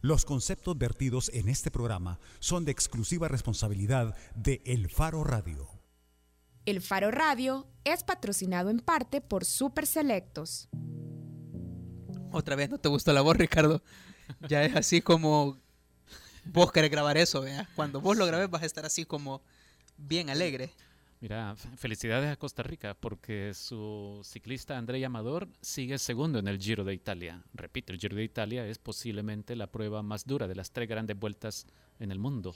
Los conceptos vertidos en este programa son de exclusiva responsabilidad de El Faro Radio. El Faro Radio es patrocinado en parte por Super Selectos. Otra vez no te gustó la voz, Ricardo. Ya es así como vos querés grabar eso, vea. Cuando vos lo grabes vas a estar así como bien alegre. Mira, felicidades a Costa Rica porque su ciclista André Amador sigue segundo en el Giro de Italia. Repito, el Giro de Italia es posiblemente la prueba más dura de las tres grandes vueltas en el mundo.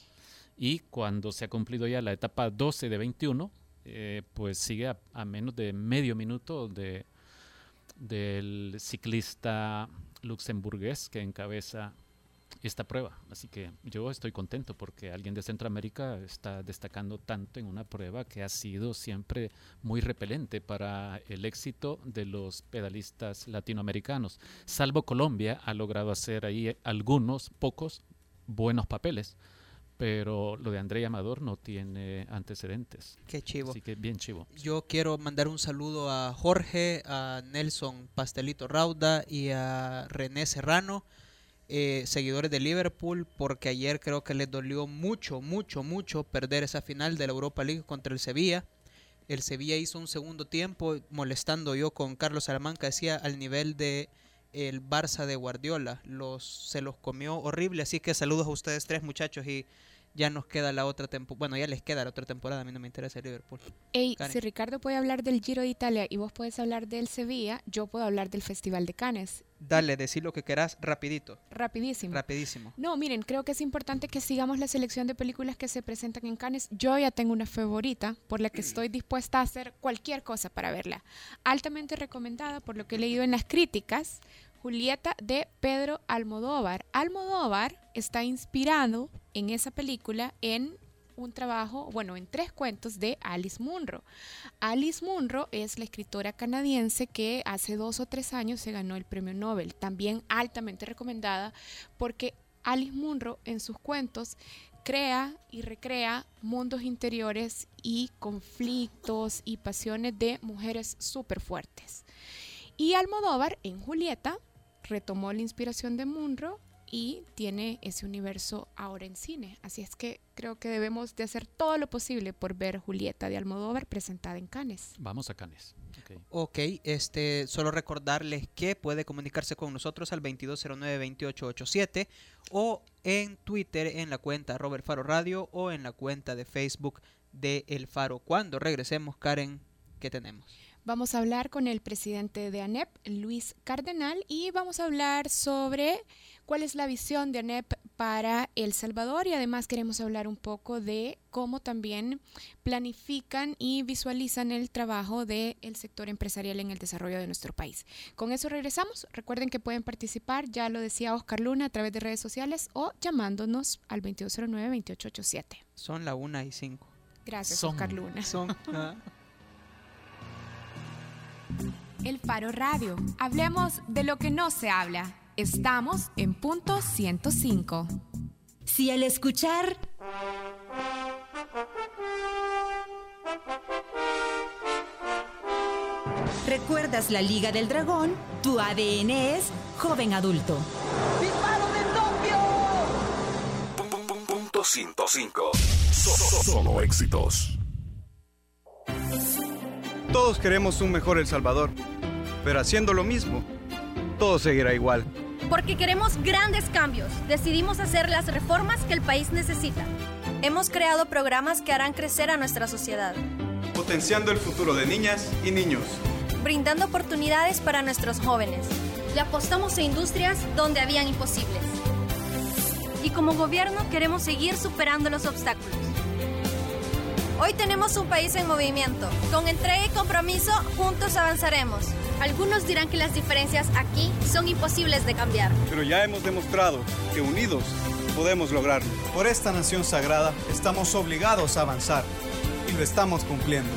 Y cuando se ha cumplido ya la etapa 12 de 21, eh, pues sigue a, menos de medio minuto de, del ciclista luxemburgués que encabeza esta prueba. Así que yo estoy contento porque alguien de Centroamérica está destacando tanto en una prueba que ha sido siempre muy repelente para el éxito de los pedalistas latinoamericanos. Salvo Colombia ha logrado hacer ahí algunos, pocos, buenos papeles. Pero lo de André Amador no tiene antecedentes. Qué chivo. Así que bien chivo. Yo quiero mandar un saludo a Jorge, a Nelson Pastelito Rauda y a René Serrano eh, seguidores de Liverpool porque ayer creo que les dolió mucho, mucho, mucho perder esa final de la Europa League contra el Sevilla. El Sevilla hizo un segundo tiempo molestando yo con Carlos Salamanca, decía al nivel de el Barça de Guardiola. Los, se los comió horrible, así que saludos a ustedes tres muchachos y ya nos queda la otra temporada. Bueno, ya les queda la otra temporada. A mí no me interesa el Liverpool. Ey, si Ricardo puede hablar del Giro de Italia y vos puedes hablar del Sevilla, yo puedo hablar del Festival de Cannes. Dale, decir lo que querás rapidito. Rapidísimo. Rapidísimo. No, miren, creo que es importante que sigamos la selección de películas que se presentan en Cannes. Yo ya tengo una favorita por la que estoy dispuesta a hacer cualquier cosa para verla. Altamente recomendada por lo que he leído en las críticas. Julieta de Pedro Almodóvar. Almodóvar está inspirado en esa película en un trabajo, bueno, en tres cuentos de Alice Munro. Alice Munro es la escritora canadiense que hace dos o tres años se ganó el premio Nobel, también altamente recomendada porque Alice Munro en sus cuentos crea y recrea mundos interiores y conflictos y pasiones de mujeres súper fuertes. Y Almodóvar en Julieta retomó la inspiración de Munro y tiene ese universo ahora en cine. Así es que creo que debemos de hacer todo lo posible por ver Julieta de Almodóvar presentada en Cannes. Vamos a Cannes. Okay. ok, este, solo recordarles que puede comunicarse con nosotros al 2209-2887 o en Twitter en la cuenta Robert Faro Radio o en la cuenta de Facebook de El Faro. Cuando regresemos, Karen, ¿qué tenemos? Vamos a hablar con el presidente de ANEP, Luis Cardenal, y vamos a hablar sobre cuál es la visión de ANEP para El Salvador y además queremos hablar un poco de cómo también planifican y visualizan el trabajo del sector empresarial en el desarrollo de nuestro país. Con eso regresamos. Recuerden que pueden participar, ya lo decía Oscar Luna, a través de redes sociales o llamándonos al 2209-2887. Son la una y cinco. Gracias, Son. Oscar Luna. Son. ¿ah? El Faro Radio. Hablemos de lo que no se habla. Estamos en punto 105. Si al escuchar... ¿Recuerdas la Liga del Dragón? Tu ADN es joven adulto. ¡Disparo de Tokio! Punto 105. Solo éxitos. Todos queremos un mejor El Salvador, pero haciendo lo mismo, todo seguirá igual. Porque queremos grandes cambios, decidimos hacer las reformas que el país necesita. Hemos creado programas que harán crecer a nuestra sociedad. Potenciando el futuro de niñas y niños. Brindando oportunidades para nuestros jóvenes. Le apostamos a industrias donde habían imposibles. Y como gobierno queremos seguir superando los obstáculos Hoy tenemos un país en movimiento. Con entrega y compromiso, juntos avanzaremos. Algunos dirán que las diferencias aquí son imposibles de cambiar. Pero ya hemos demostrado que unidos podemos lograrlo. Por esta nación sagrada estamos obligados a avanzar y lo estamos cumpliendo.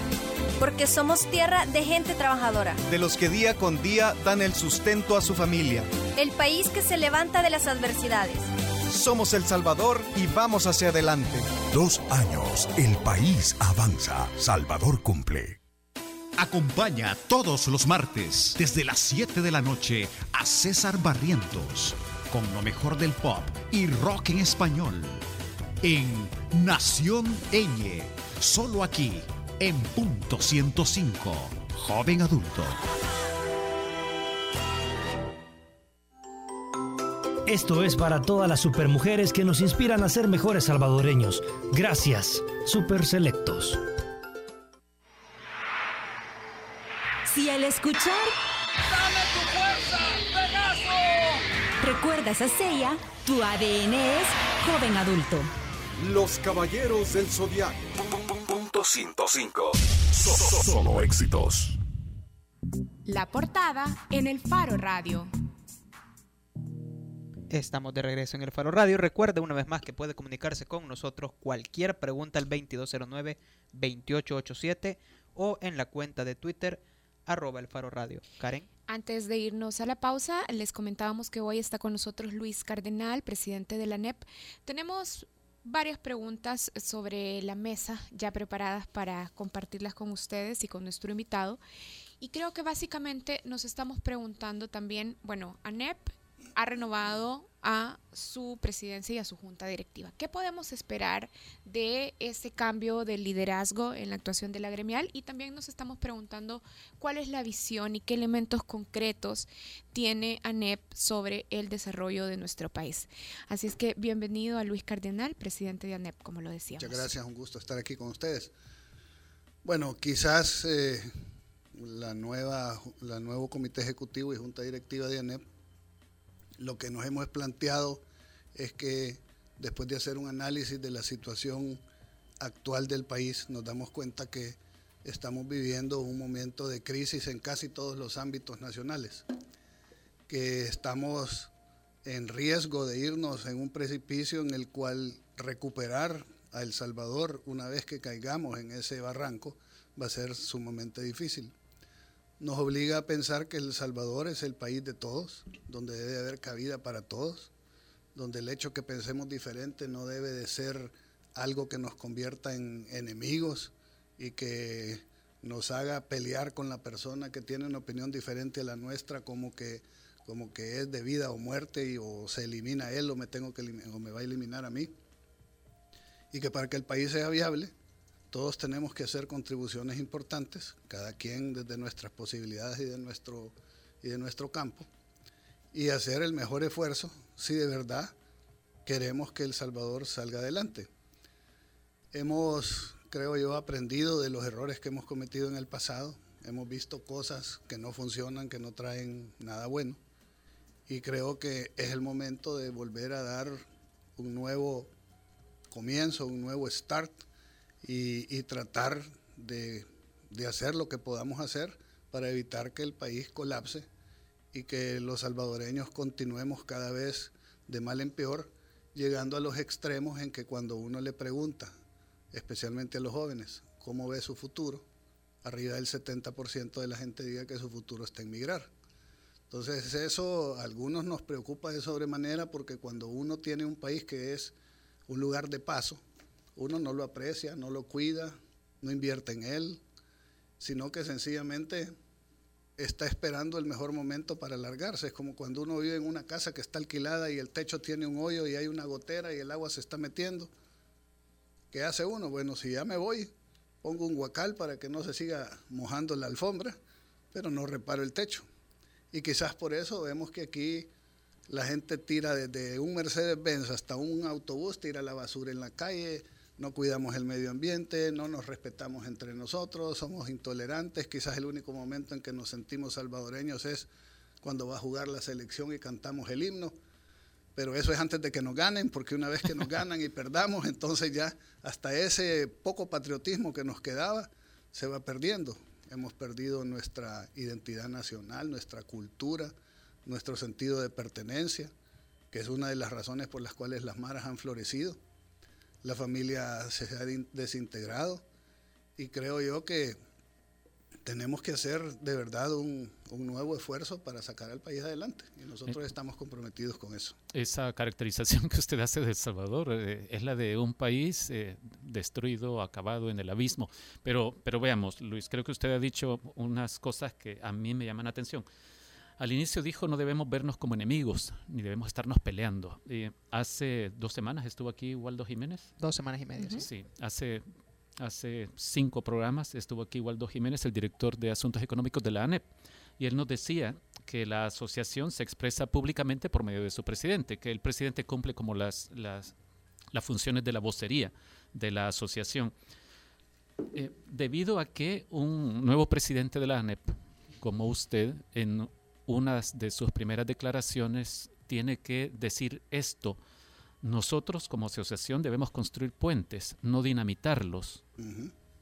Porque somos tierra de gente trabajadora. De los que día con día dan el sustento a su familia. El país que se levanta de las adversidades somos El Salvador y vamos hacia adelante. Dos años, el país avanza. Salvador cumple. Acompaña todos los martes, desde las 7 de la noche, a César Barrientos con lo mejor del pop y rock en español. En Nación Eñe, solo aquí, en punto 105, joven adulto. Esto es para todas las supermujeres que nos inspiran a ser mejores salvadoreños. Gracias, Super Selectos. Si al escuchar ¡Dame tu fuerza, Pegaso! recuerdas a Seiya, tu ADN es joven adulto. Los Caballeros del Zodiaco. Punto 105. Solo éxitos. La portada en el Faro Radio. Estamos de regreso en el Faro Radio. Recuerde una vez más que puede comunicarse con nosotros cualquier pregunta al 2209-2887 o en la cuenta de Twitter arroba el Faro Radio. Karen. Antes de irnos a la pausa, les comentábamos que hoy está con nosotros Luis Cardenal, presidente de la NEP. Tenemos varias preguntas sobre la mesa ya preparadas para compartirlas con ustedes y con nuestro invitado. Y creo que básicamente nos estamos preguntando también, bueno, ANEP ha renovado a su presidencia y a su junta directiva. ¿Qué podemos esperar de ese cambio de liderazgo en la actuación de la gremial? Y también nos estamos preguntando cuál es la visión y qué elementos concretos tiene ANEP sobre el desarrollo de nuestro país. Así es que bienvenido a Luis Cardenal, presidente de ANEP, como lo decíamos. Muchas gracias, un gusto estar aquí con ustedes. Bueno, quizás eh, la nueva, la nuevo comité ejecutivo y junta directiva de ANEP lo que nos hemos planteado es que después de hacer un análisis de la situación actual del país, nos damos cuenta que estamos viviendo un momento de crisis en casi todos los ámbitos nacionales, que estamos en riesgo de irnos en un precipicio en el cual recuperar a El Salvador una vez que caigamos en ese barranco va a ser sumamente difícil nos obliga a pensar que El Salvador es el país de todos, donde debe haber cabida para todos, donde el hecho que pensemos diferente no debe de ser algo que nos convierta en enemigos y que nos haga pelear con la persona que tiene una opinión diferente a la nuestra como que como que es de vida o muerte y o se elimina él o me tengo que o me va a eliminar a mí. Y que para que el país sea viable todos tenemos que hacer contribuciones importantes, cada quien desde nuestras posibilidades y de nuestro, y de nuestro campo, y hacer el mejor esfuerzo si de verdad queremos que El Salvador salga adelante. Hemos, creo yo, aprendido de los errores que hemos cometido en el pasado, hemos visto cosas que no funcionan, que no traen nada bueno, y creo que es el momento de volver a dar un nuevo comienzo, un nuevo start y, tratar de, hacer lo que podamos hacer para evitar que el país colapse y que los salvadoreños continuemos cada vez de mal en peor, llegando a los extremos en que cuando uno le pregunta, especialmente a los jóvenes, cómo ve su futuro, arriba del 70% de la gente diga que su futuro está en migrar. Entonces eso a algunos nos preocupa de sobremanera porque cuando uno tiene un país que es un lugar de paso, uno no lo aprecia, no lo cuida, no invierte en él, sino que sencillamente está esperando el mejor momento para largarse. Es como cuando uno vive en una casa que está alquilada y el techo tiene un hoyo y hay una gotera y el agua se está metiendo. ¿Qué hace uno? Bueno, si ya me voy, pongo un guacal para que no se siga mojando la alfombra, pero no reparo el techo. Y quizás por eso vemos que aquí la gente tira desde un Mercedes-Benz hasta un autobús, tira la basura en la calle, no cuidamos el medio ambiente, no nos respetamos entre nosotros, somos intolerantes. Quizás el único momento en que nos sentimos salvadoreños es cuando va a jugar la selección y cantamos el himno. Pero eso es antes de que nos ganen, porque una vez que nos ganan y perdamos, entonces ya hasta ese poco patriotismo que nos quedaba se va perdiendo. Hemos perdido nuestra identidad nacional, nuestra cultura, nuestro sentido de pertenencia, que es una de las razones por las cuales las maras han florecido la familia se ha desintegrado y creo yo que tenemos que hacer de verdad un, nuevo esfuerzo para sacar al país adelante y nosotros eh, estamos comprometidos con eso. Esa caracterización que usted hace de El Salvador eh, es la de un país eh, destruido, acabado en el abismo. Pero, pero veamos, Luis, creo que usted ha dicho unas cosas que a mí me llaman la atención. Al inicio dijo no debemos vernos como enemigos, ni debemos estarnos peleando. Eh, hace dos semanas estuvo aquí Waldo Jiménez. Dos semanas y media. Sí, hace, hace cinco programas estuvo aquí Waldo Jiménez, el director de Asuntos Económicos de la ANEP. Y él nos decía que la asociación se expresa públicamente por medio de su presidente, que el presidente cumple como las, las, las funciones de la vocería de la asociación. Eh, debido a que un nuevo presidente de la ANEP, como usted, en una de sus primeras declaraciones tiene que decir esto. Nosotros como asociación debemos construir puentes, no dinamitarlos.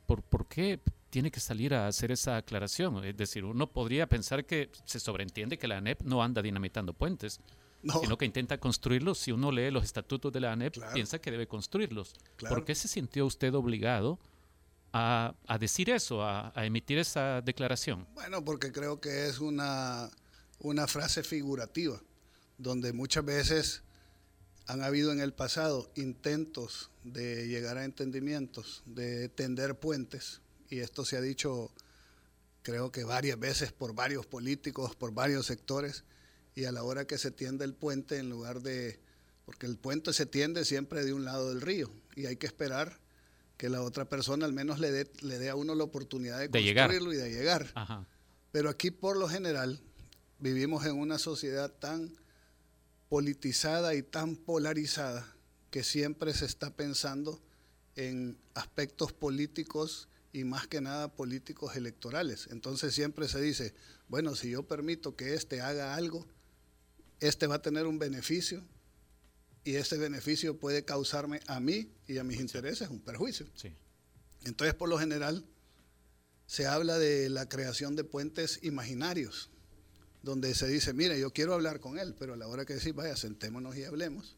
¿Por, ¿Por, qué tiene que salir a hacer esa aclaración? Es decir, uno podría pensar que se sobreentiende que la ANEP no anda dinamitando puentes, sino que intenta construirlos. Si uno lee los estatutos de la ANEP, piensa que debe construirlos. ¿Por qué se sintió usted obligado a, a decir eso, a, a emitir esa declaración? Bueno, porque creo que es una una frase figurativa, donde muchas veces han habido en el pasado intentos de llegar a entendimientos, de tender puentes, y esto se ha dicho creo que varias veces por varios políticos, por varios sectores, y a la hora que se tiende el puente, en lugar de, porque el puente se tiende siempre de un lado del río, y hay que esperar que la otra persona al menos le dé, le dé a uno la oportunidad de, construirlo y de llegar. Pero aquí por lo general vivimos en una sociedad tan politizada y tan polarizada que siempre se está pensando en aspectos políticos y más que nada políticos electorales. Entonces siempre se dice, bueno, si yo permito que este haga algo, este va a tener un beneficio y ese beneficio puede causarme a mí y a mis intereses un perjuicio. Entonces, por lo general, se habla de la creación de puentes imaginarios donde se dice, mire, yo quiero hablar con él, pero a la hora que decís, vaya, sentémonos y hablemos,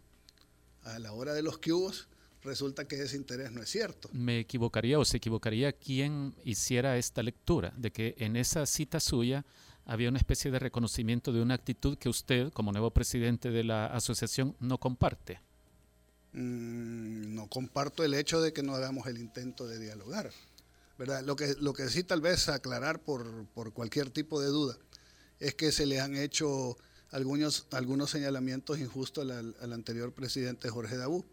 a la hora de los cubos, resulta que ese interés no es cierto. Me equivocaría o se equivocaría quien hiciera esta lectura, de que en esa cita suya había una especie de reconocimiento de una actitud que usted, como nuevo presidente de la asociación, no comparte. Mm, no comparto el hecho de que no hagamos el intento de dialogar. ¿verdad? Lo, que, lo que sí tal vez aclarar por, por cualquier tipo de duda es que se le han hecho algunos, algunos señalamientos injustos al, anterior presidente Jorge Dabú.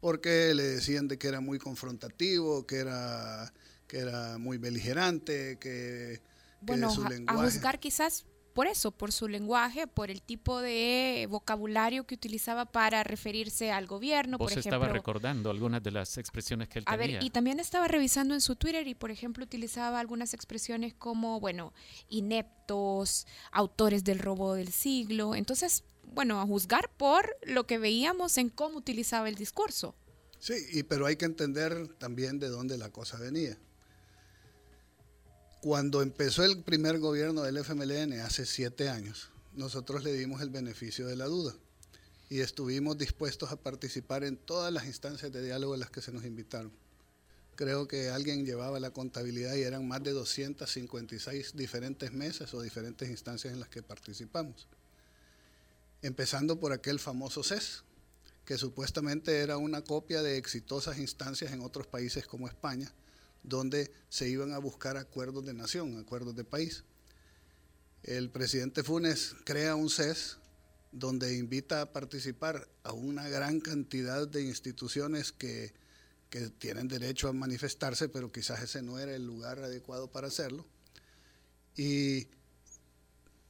Porque le decían de que era muy confrontativo, que era, que era muy beligerante, que, bueno, su lenguaje... a juzgar quizás por eso, por su lenguaje, por el tipo de vocabulario que utilizaba para referirse al gobierno. Vos por estaba recordando algunas de las expresiones que él a tenía. ver, y también estaba revisando en su Twitter y, por ejemplo, utilizaba algunas expresiones como, bueno, ineptos, autores del robo del siglo. Entonces, bueno, a juzgar por lo que veíamos en cómo utilizaba el discurso. Sí, y, pero hay que entender también de dónde la cosa venía. Cuando empezó el primer gobierno del FMLN hace siete años, nosotros le dimos el beneficio de la duda y estuvimos dispuestos a participar en todas las instancias de diálogo en las que se nos invitaron. Creo que alguien llevaba la contabilidad y eran más de 256 diferentes mesas o diferentes instancias en las que participamos. Empezando por aquel famoso CES, que supuestamente era una copia de exitosas instancias en otros países como España, donde se iban a buscar acuerdos de nación, acuerdos de país. El presidente Funes crea un CES donde invita a participar a una gran cantidad de instituciones que, que tienen derecho a manifestarse, pero quizás ese no era el lugar adecuado para hacerlo. Y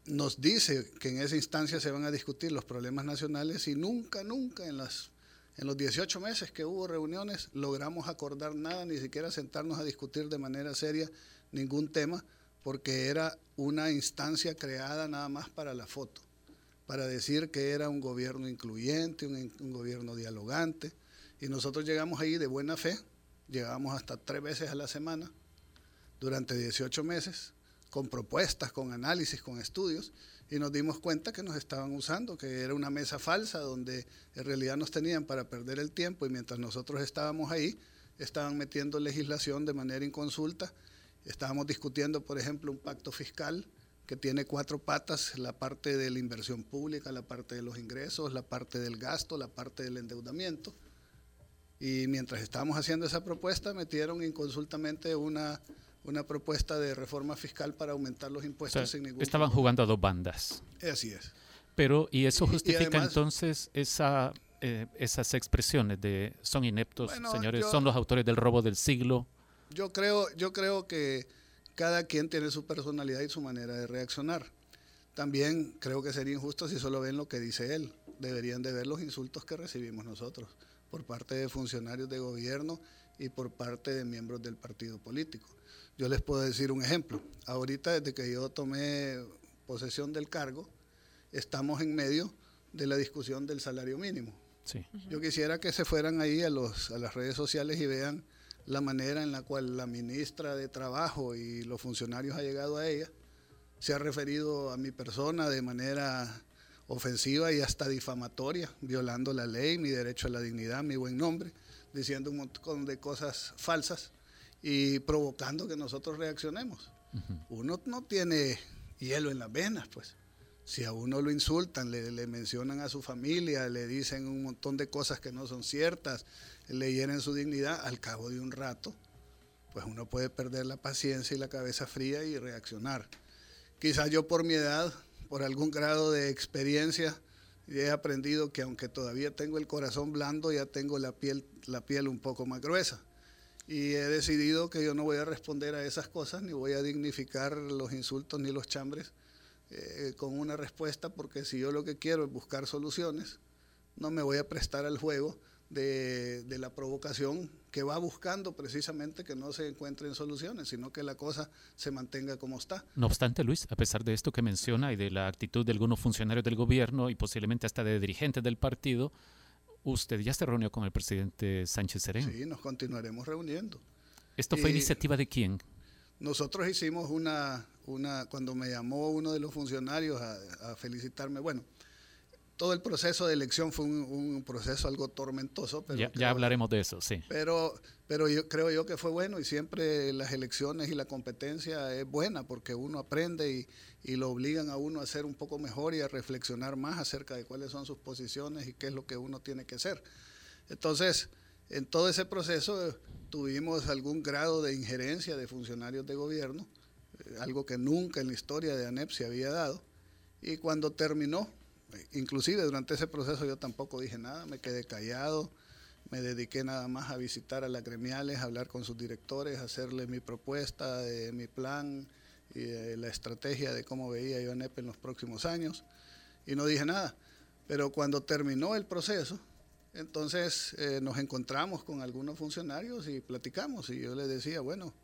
nos dice que en esa instancia se van a discutir los problemas nacionales y nunca, nunca en las en los 18 meses que hubo reuniones logramos acordar nada, ni siquiera sentarnos a discutir de manera seria ningún tema, porque era una instancia creada nada más para la foto, para decir que era un gobierno incluyente, un, gobierno dialogante. Y nosotros llegamos ahí de buena fe, llegamos hasta tres veces a la semana durante 18 meses, con propuestas, con análisis, con estudios, y nos dimos cuenta que nos estaban usando, que era una mesa falsa donde en realidad nos tenían para perder el tiempo y mientras nosotros estábamos ahí, estaban metiendo legislación de manera inconsulta. Estábamos discutiendo, por ejemplo, un pacto fiscal que tiene cuatro patas, la parte de la inversión pública, la parte de los ingresos, la parte del gasto, la parte del endeudamiento. Y mientras estábamos haciendo esa propuesta, metieron inconsultamente una una propuesta de reforma fiscal para aumentar los impuestos O sea, sin ningún estaban jugando a dos bandas. Así es. Pero, ¿y eso y justifica además- entonces esa, eh, esas expresiones de son ineptos, Bueno, señores, yo- son los autores del robo del siglo? Yo creo, yo creo que cada quien tiene su personalidad y su manera de reaccionar. También creo que sería injusto si solo ven lo que dice él. Deberían de ver los insultos que recibimos nosotros por parte de funcionarios de gobierno y por parte de miembros del partido político. Yo les puedo decir un ejemplo. Ahorita, desde que yo tomé posesión del cargo, estamos en medio de la discusión del salario mínimo. Sí. Yo quisiera que se fueran ahí a, los, a las redes sociales y vean la manera en la cual la ministra de Trabajo y los funcionarios han llegado a ella. Se ha referido a mi persona de manera ofensiva y hasta difamatoria, violando la ley, mi derecho a la dignidad, mi buen nombre, diciendo un montón de cosas falsas y provocando que nosotros reaccionemos. Uno no tiene hielo en las venas, pues. Si a uno lo insultan, le, le mencionan a su familia, le dicen un montón de cosas que no son ciertas, le hieren su dignidad, al cabo de un rato, pues uno puede perder la paciencia y la cabeza fría y reaccionar. Quizás yo por mi edad, por algún grado de experiencia, he aprendido que aunque todavía tengo el corazón blando, ya tengo la piel, la piel un poco más gruesa. Y he decidido que yo no voy a responder a esas cosas, ni voy a dignificar los insultos ni los chambres eh, con una respuesta, porque si yo lo que quiero es buscar soluciones, no me voy a prestar al juego de, de la provocación que va buscando precisamente que no se encuentren soluciones, sino que la cosa se mantenga como está. No obstante, Luis, a pesar de esto que menciona y de la actitud de algunos funcionarios del gobierno y posiblemente hasta de dirigentes del partido, usted ya se reunió con el presidente Sánchez Serén. Sí, nos continuaremos reuniendo. ¿Esto fue Y- iniciativa de quién? Nosotros hicimos una, una cuando me llamó uno de los funcionarios a, a felicitarme, bueno, todo el proceso de elección fue un, un proceso algo tormentoso, pero Ya, creo- ya hablaremos de eso, sí. Pero, pero yo creo yo que fue bueno y siempre las elecciones y la competencia es buena porque uno aprende y, y lo obligan a uno a ser un poco mejor y a reflexionar más acerca de cuáles son sus posiciones y qué es lo que uno tiene que hacer. Entonces, en todo ese proceso eh, tuvimos algún grado de injerencia de funcionarios de gobierno, eh, algo que nunca en la historia de ANEP se había dado. Y cuando terminó, inclusive durante ese proceso yo tampoco dije nada, me quedé callado, me dediqué nada más a visitar a las gremiales, a hablar con sus directores, a hacerles mi propuesta, de mi plan y la estrategia de cómo veía yo a ANEP en los próximos años. Y no dije nada. Pero cuando terminó el proceso, entonces eh, nos encontramos con algunos funcionarios y platicamos. Y yo les decía, bueno,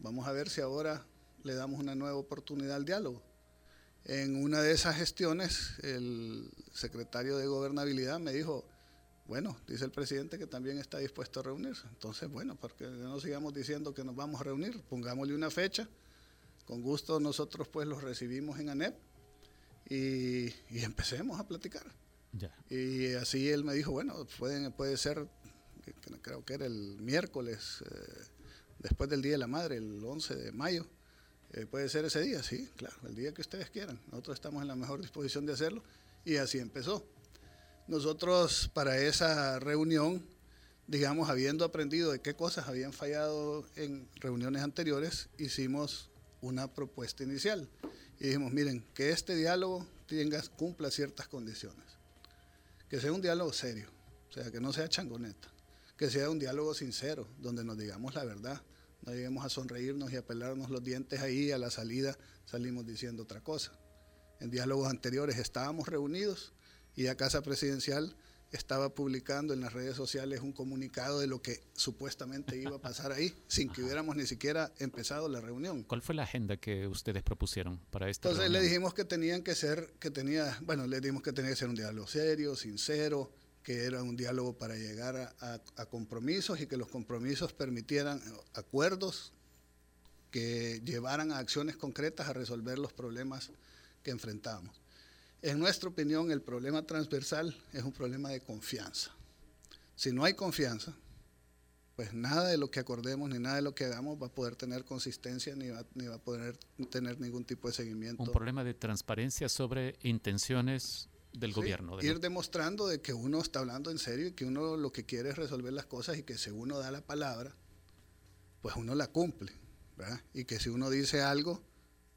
vamos a ver si ahora le damos una nueva oportunidad al diálogo. En una de esas gestiones, el secretario de Gobernabilidad me dijo, bueno, dice el presidente que también está dispuesto a reunirse. Entonces, bueno, porque no sigamos diciendo que nos vamos a reunir, pongámosle una fecha. Con gusto nosotros pues los recibimos en ANEP y, y empecemos a platicar. Ya. Y así él me dijo, bueno, pueden, puede ser, creo que era el miércoles, eh, después del Día de la Madre, el 11 de mayo. Eh, puede ser ese día, sí, claro, el día que ustedes quieran. Nosotros estamos en la mejor disposición de hacerlo y así empezó. Nosotros para esa reunión, digamos, habiendo aprendido de qué cosas habían fallado en reuniones anteriores, hicimos una propuesta inicial. Y dijimos, miren, que este diálogo tenga, cumpla ciertas condiciones. Que sea un diálogo serio, o sea, que no sea changoneta. Que sea un diálogo sincero, donde nos digamos la verdad. No lleguemos a sonreírnos y a pelarnos los dientes ahí, a la salida salimos diciendo otra cosa. En diálogos anteriores estábamos reunidos y la Casa Presidencial estaba publicando en las redes sociales un comunicado de lo que supuestamente iba a pasar ahí, sin que hubiéramos ni siquiera empezado la reunión. ¿Cuál fue la agenda que ustedes propusieron para esta Entonces le reunión? dijimos que tenían que ser, que tenía, bueno, le dijimos que tenía que ser un diálogo serio, sincero, que era un diálogo para llegar a, a- a compromisos y que los compromisos permitieran acuerdos que llevaran a acciones concretas a resolver los problemas que enfrentamos. En nuestra opinión, el problema transversal es un problema de confianza. Si no hay confianza, pues nada de lo que acordemos ni nada de lo que hagamos va a poder tener consistencia ni va, ni va a poder tener ningún tipo de seguimiento. Un problema de transparencia sobre intenciones del Sí, gobierno. de Ir lo- demostrando de que uno está hablando en serio y que uno lo que quiere es resolver las cosas y que si uno da la palabra, pues uno la cumple. ¿verdad? Y que si uno dice algo,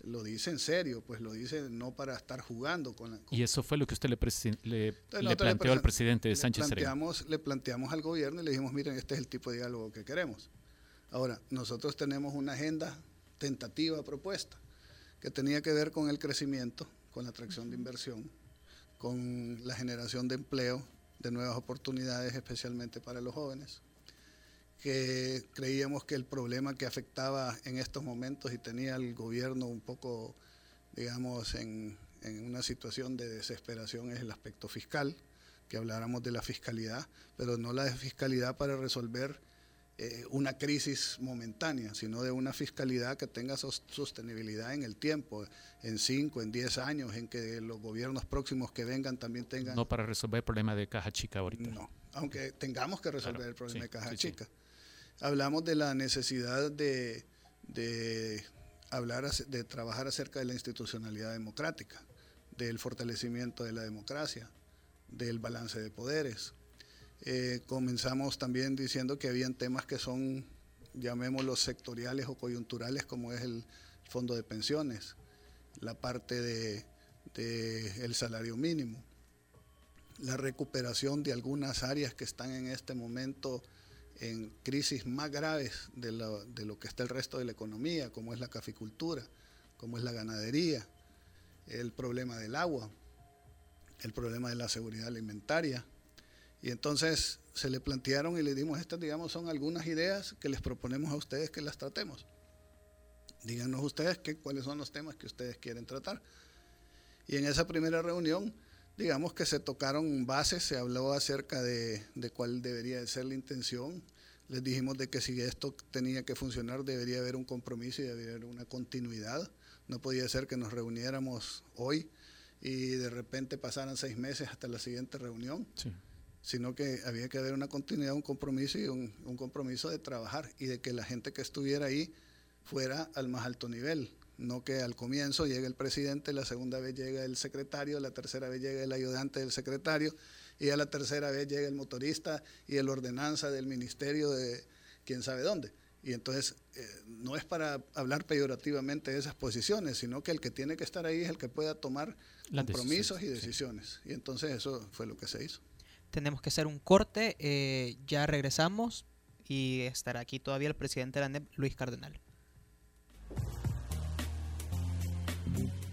lo dice en serio, pues lo dice no para estar jugando con la... y eso fue lo que usted le, le, le planteó al presidente Sánchez le planteamos, le planteamos al gobierno y le dijimos, miren, este es el tipo de diálogo que queremos. Ahora, nosotros tenemos una agenda tentativa propuesta que tenía que ver con el crecimiento, con la atracción de inversión, con la generación de empleo, de nuevas oportunidades, especialmente para los jóvenes, que creíamos que el problema que afectaba en estos momentos y tenía el gobierno un poco, digamos, en, una situación de desesperación es el aspecto fiscal, que habláramos de la fiscalidad, pero no la fiscalidad para resolver eh, una crisis momentánea, sino de una fiscalidad que tenga sostenibilidad en el tiempo, en 5, en 10 años, en que los gobiernos próximos que vengan también tengan... No para resolver el problema de caja chica ahorita. No, aunque tengamos que resolver el problema de caja chica. Hablamos de la necesidad de, de hablar, de trabajar acerca de la institucionalidad democrática, del fortalecimiento de la democracia, del balance de poderes, eh, comenzamos también diciendo que habían temas que son, llamémoslos sectoriales o coyunturales, como es el fondo de pensiones, la parte de, el salario mínimo, la recuperación de algunas áreas que están en este momento en crisis más graves de lo, de lo que está el resto de la economía, como es la caficultura, como es la ganadería, el problema del agua, el problema de la seguridad alimentaria, y entonces se le plantearon y le dimos, estas digamos son algunas ideas que les proponemos a ustedes que las tratemos. Díganos ustedes qué, cuáles son los temas que ustedes quieren tratar. Y en esa primera reunión, digamos que se tocaron bases, se habló acerca de, de cuál debería ser la intención. Les dijimos de que si esto tenía que funcionar debería haber un compromiso y debería haber una continuidad. No podía ser que nos reuniéramos hoy y de repente pasaran seis meses hasta la siguiente reunión. Sí sino que había que haber una continuidad, un compromiso y un, compromiso de trabajar y de que la gente que estuviera ahí fuera al más alto nivel, no que al comienzo llegue el presidente, la segunda vez llega el secretario, la tercera vez llega el ayudante del secretario y a la tercera vez llega el motorista y el ordenanza del ministerio de quién sabe dónde. Y entonces eh, no es para hablar peyorativamente de esas posiciones, sino que el que tiene que estar ahí es el que pueda tomar compromisos y decisiones. Y entonces eso fue lo que se hizo. Tenemos que hacer un corte, eh, ya regresamos y estará aquí todavía el presidente de la NEP, Luis Cardenal.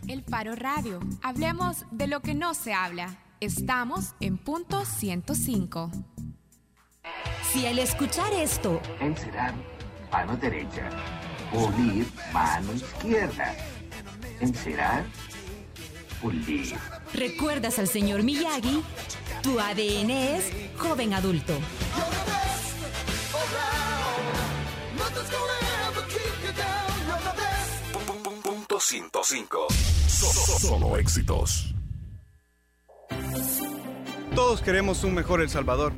El Paro Radio. Hablemos de lo que no se habla. Estamos en punto 105. Si al escuchar esto... Encerar, mano derecha. Pulir, mano izquierda. Encerar, pulir. ¿Recuerdas al señor Miyagi? Tu ADN es joven adulto. Punto 105. Solo éxitos. Todos queremos un mejor El Salvador,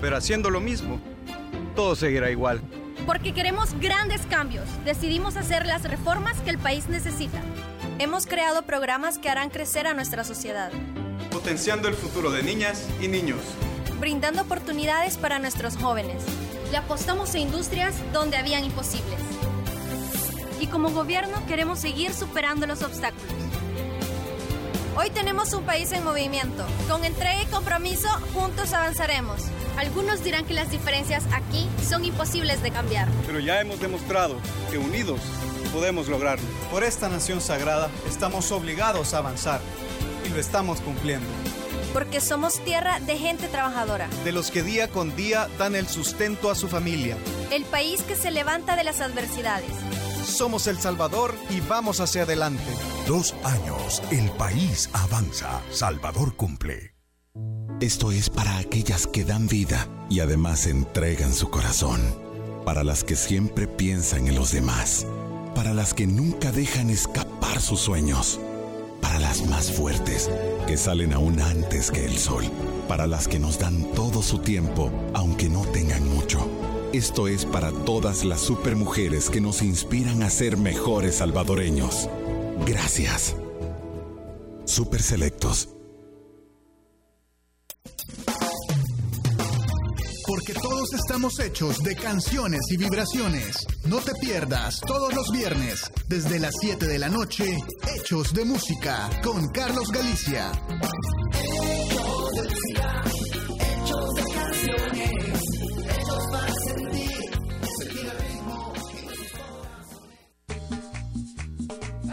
pero haciendo lo mismo, todo seguirá igual. Porque queremos grandes cambios, decidimos hacer las reformas que el país necesita. Hemos creado programas que harán crecer a nuestra sociedad potenciando el futuro de niñas y niños. Brindando oportunidades para nuestros jóvenes. Le apostamos a industrias donde habían imposibles. Y como gobierno queremos seguir superando los obstáculos. Hoy tenemos un país en movimiento. Con entrega y compromiso, juntos avanzaremos. Algunos dirán que las diferencias aquí son imposibles de cambiar. Pero ya hemos demostrado que unidos podemos lograrlo. Por esta nación sagrada estamos obligados a avanzar y lo estamos cumpliendo. Porque somos tierra de gente trabajadora. De los que día con día dan el sustento a su familia. El país que se levanta de las adversidades. Somos El Salvador y vamos hacia adelante. Dos años, el país avanza. Salvador cumple. Esto es para aquellas que dan vida y además entregan su corazón. Para las que siempre piensan en los demás. Para las que nunca dejan escapar sus sueños para las más fuertes, que salen aún antes que el sol, para las que nos dan todo su tiempo, aunque no tengan mucho. Esto es para todas las supermujeres que nos inspiran a ser mejores salvadoreños. Gracias. Super Selectos porque todos estamos hechos de canciones y vibraciones. No te pierdas todos los viernes, desde las 7 de la noche, Hechos de Música con Carlos Galicia. Hechos de música, hechos de canciones, hechos para sentir, sentir el ritmo.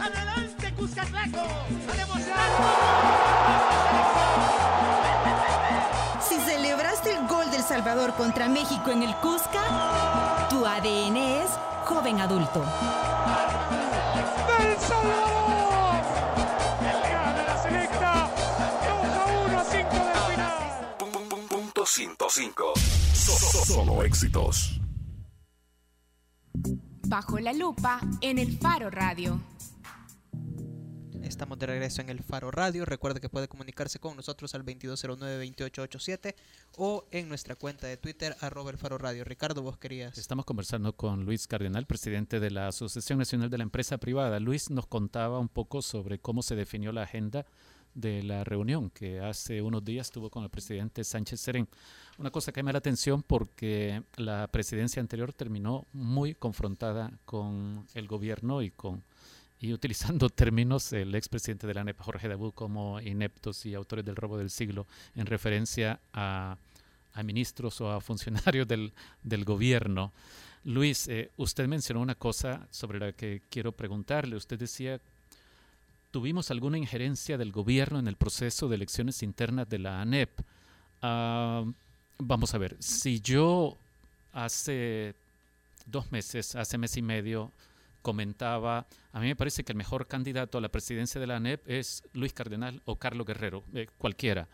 ¡Adelante, Cuscatlaco! Salvador contra México en el Cusca, tu ADN es joven adulto. ¡Del Salvador! ¡Gana la selecta! 2 a 1 a 5 del final. Punto 105. So- Solo éxitos. Bajo la lupa en el Faro Radio. Estamos de regreso en el Faro Radio. Recuerde que puede comunicarse con nosotros al 2209-2887 o en nuestra cuenta de Twitter, arroba el Faro Radio. Ricardo, vos querías. Estamos conversando con Luis Cardenal, presidente de la Asociación Nacional de la Empresa Privada. Luis nos contaba un poco sobre cómo se definió la agenda de la reunión que hace unos días tuvo con el presidente Sánchez Serén. Una cosa que me la atención porque la presidencia anterior terminó muy confrontada con el gobierno y con y utilizando términos el expresidente de la ANEP, Jorge Dabú, como ineptos y autores del robo del siglo, en referencia a, ministros o a funcionarios del, del gobierno. Luis, eh, usted mencionó una cosa sobre la que quiero preguntarle. Usted decía, ¿tuvimos alguna injerencia del gobierno en el proceso de elecciones internas de la ANEP? Ah, vamos a ver, si yo hace dos meses, hace mes y medio, comentaba, a mí me parece que el mejor candidato a la presidencia de la ANEP es Luis Cardenal o Carlos Guerrero, eh, cualquiera.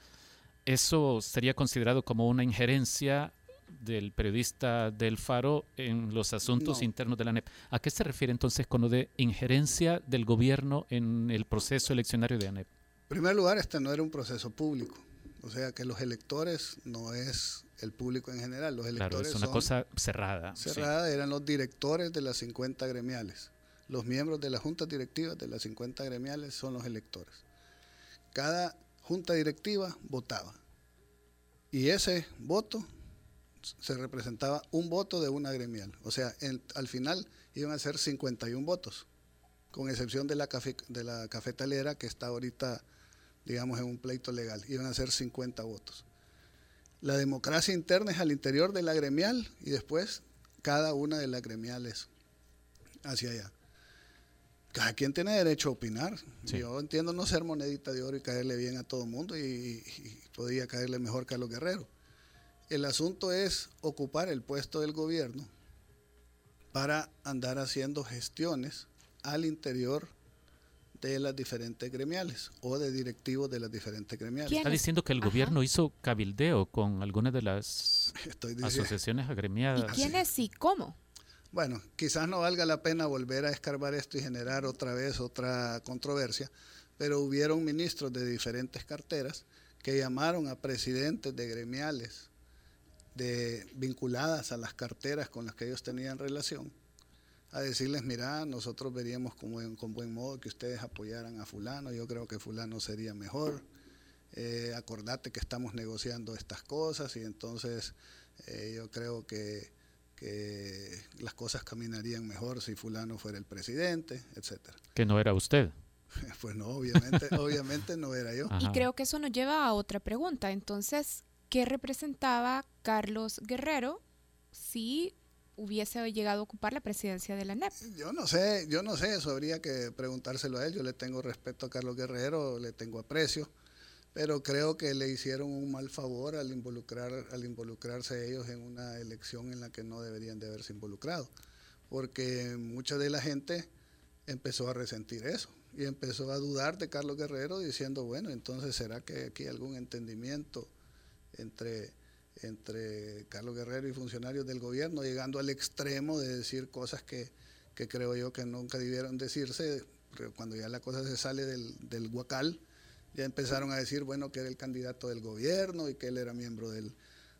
¿Eso sería considerado como una injerencia del periodista del Faro en los asuntos No. internos de la ANEP? ¿A qué se refiere entonces con lo de injerencia del gobierno en el proceso eleccionario de ANEP? En primer lugar, este no era un proceso público. O sea que los electores no es el público en general. Los Claro, electores es una son cosa cerrada. sí. cerrada, eran los directores de las 50 gremiales. Los miembros de las juntas directivas de las 50 gremiales son los electores. Cada junta directiva votaba. Y ese voto se representaba un voto de una gremial. O sea, en- al final iban a ser 51 votos, con excepción de la, cafe- de la cafetalera que está ahorita, digamos, en un pleito legal. Iban a ser 50 votos. La democracia interna es al interior de la gremial y después cada una de las gremiales hacia allá. Cada quien tiene derecho a opinar. Yo entiendo no ser monedita de oro y caerle bien a todo mundo y, y podría caerle mejor que Carlos Guerrero. El asunto es ocupar el puesto del gobierno para andar haciendo gestiones al interior de las diferentes gremiales o de directivos de las diferentes gremiales. Está diciendo que el gobierno hizo cabildeo con algunas de las asociaciones agremiadas. ¿Quiénes y cómo? Bueno, quizás no valga la pena volver a escarbar esto y generar otra vez otra controversia, pero hubieron ministros de diferentes carteras que llamaron a presidentes de gremiales de, vinculadas a las carteras con las que ellos tenían relación, a decirles, mira, nosotros veríamos como en- con buen modo que ustedes apoyaran a fulano, yo creo que fulano sería mejor, eh, acordate que estamos negociando estas cosas y entonces eh, yo creo que, que las cosas caminarían mejor si fulano fuera el presidente, etcétera. Que no era usted. Pues no, obviamente, obviamente no era yo. Y creo que eso nos lleva a otra pregunta. Entonces, ¿qué representaba Carlos Guerrero si hubiese llegado a ocupar la presidencia de la NEP? Yo no sé, yo no sé, eso habría que preguntárselo a él. Yo le tengo respeto a Carlos Guerrero, le tengo aprecio, pero creo que le hicieron un mal favor al involucrar, al involucrarse ellos en una elección en la que no deberían de haberse involucrado, porque mucha de la gente empezó a resentir eso y empezó a dudar de Carlos Guerrero diciendo, bueno, entonces será que aquí hay algún entendimiento entre entre Carlos Guerrero y funcionarios del gobierno, llegando al extremo de decir cosas que, que creo yo que nunca debieron decirse, pero cuando ya la cosa se sale del, del guacal, ya empezaron a decir, bueno, que era el candidato del gobierno y que él era miembro del,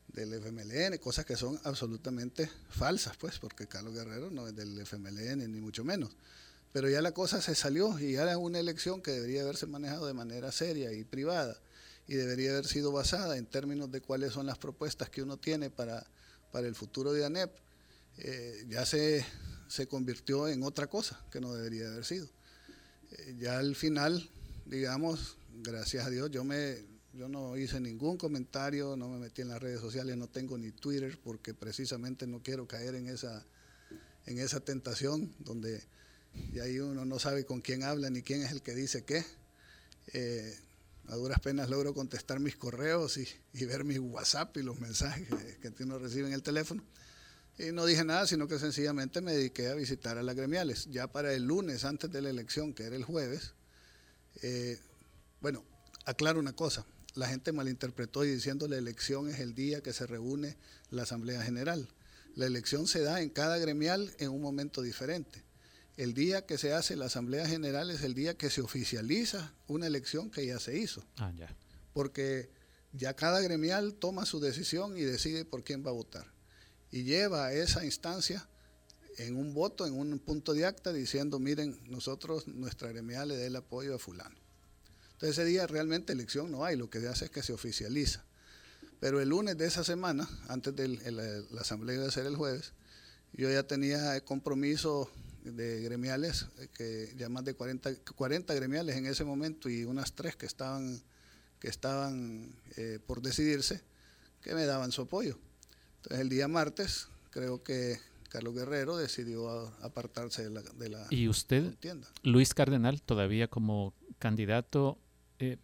del FMLN, cosas que son absolutamente falsas, pues, porque Carlos Guerrero no es del FMLN, ni mucho menos. Pero ya la cosa se salió y ya era una elección que debería haberse manejado de manera seria y privada. Y debería haber sido basada en términos de cuáles son las propuestas que uno tiene para, para el futuro de ANEP, eh, ya se, se convirtió en otra cosa que no debería haber sido. Eh, ya al final, digamos, gracias a Dios, yo me, yo no hice ningún comentario, no me metí en las redes sociales, no tengo ni Twitter porque precisamente no quiero caer en esa, en esa tentación donde y ahí uno no sabe con quién habla ni quién es el que dice qué. Eh, a duras penas logro contestar mis correos y, ver mi WhatsApp y los mensajes que uno recibe en el teléfono. Y no dije nada, sino que sencillamente me dediqué a visitar a las gremiales. Ya para el lunes, antes de la elección, que era el jueves, eh, bueno, aclaro una cosa, la gente malinterpretó y diciendo la elección es el día que se reúne la Asamblea General. La elección se da en cada gremial en un momento diferente. El día que se hace la Asamblea General es el día que se oficializa una elección que ya se hizo. Ah, ya. Porque ya cada gremial toma su decisión y decide por quién va a votar. Y lleva a esa instancia en un voto, en un punto de acta, diciendo, miren, nosotros, nuestra gremial le da el apoyo a fulano. Entonces ese día realmente elección no hay, lo que se hace es que se oficializa. Pero el lunes de esa semana, antes de la, asamblea de ser el jueves, yo ya tenía compromiso de gremiales, eh, que ya más de 40, 40 gremiales en ese momento y unas tres que estaban, que estaban eh, por decidirse, que me daban su apoyo. Entonces el día martes, creo que Carlos Guerrero decidió apartarse de la, de la ¿Y usted, Luis Cardenal, todavía como candidato, eh,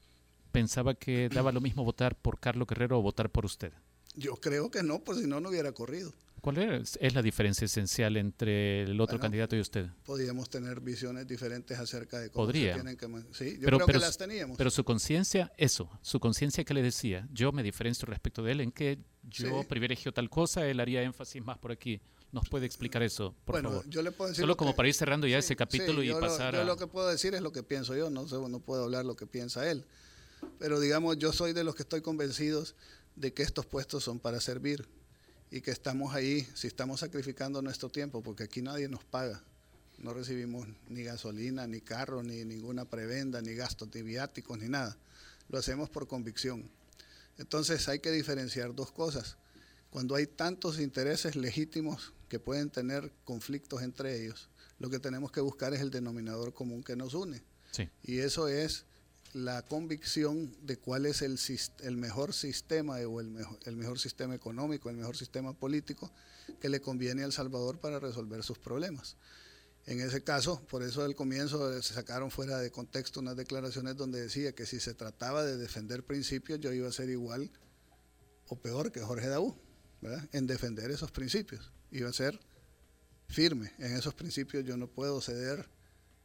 pensaba que daba lo mismo votar por Carlos Guerrero o votar por usted? Yo creo que no, pues si no, no hubiera corrido. ¿Cuál es, la diferencia esencial entre el otro candidato y usted? Podríamos tener visiones diferentes acerca de cómo Podría. se tienen que... Sí, yo pero, creo pero, que las teníamos. Pero su conciencia, eso, su conciencia que le decía, yo me diferencio respecto de él en que yo privilegio tal cosa, él haría énfasis más por aquí. ¿Nos puede explicar eso, por bueno, favor? yo le puedo decir Solo como para ir cerrando ya ese capítulo y pasar yo a... lo que puedo decir es lo que pienso yo, no, no puedo hablar lo que piensa él. Pero digamos, yo soy de los que estoy convencidos de que estos puestos son para servir y que estamos ahí, si estamos sacrificando nuestro tiempo, porque aquí nadie nos paga, no recibimos ni gasolina, ni carro, ni ninguna prebenda, ni gastos de viáticos, ni nada. Lo hacemos por convicción. Entonces hay que diferenciar dos cosas. Cuando hay tantos intereses legítimos que pueden tener conflictos entre ellos, lo que tenemos que buscar es el denominador común que nos une. Y eso es la convicción de cuál es el, el mejor sistema o el mejor, el mejor sistema económico, el mejor sistema político que le conviene a El Salvador para resolver sus problemas. En ese caso, por eso al comienzo se sacaron fuera de contexto unas declaraciones donde decía que si se trataba de defender principios, yo iba a ser igual o peor que Jorge Daú, en defender esos principios. Iba a ser firme en esos principios, yo no puedo ceder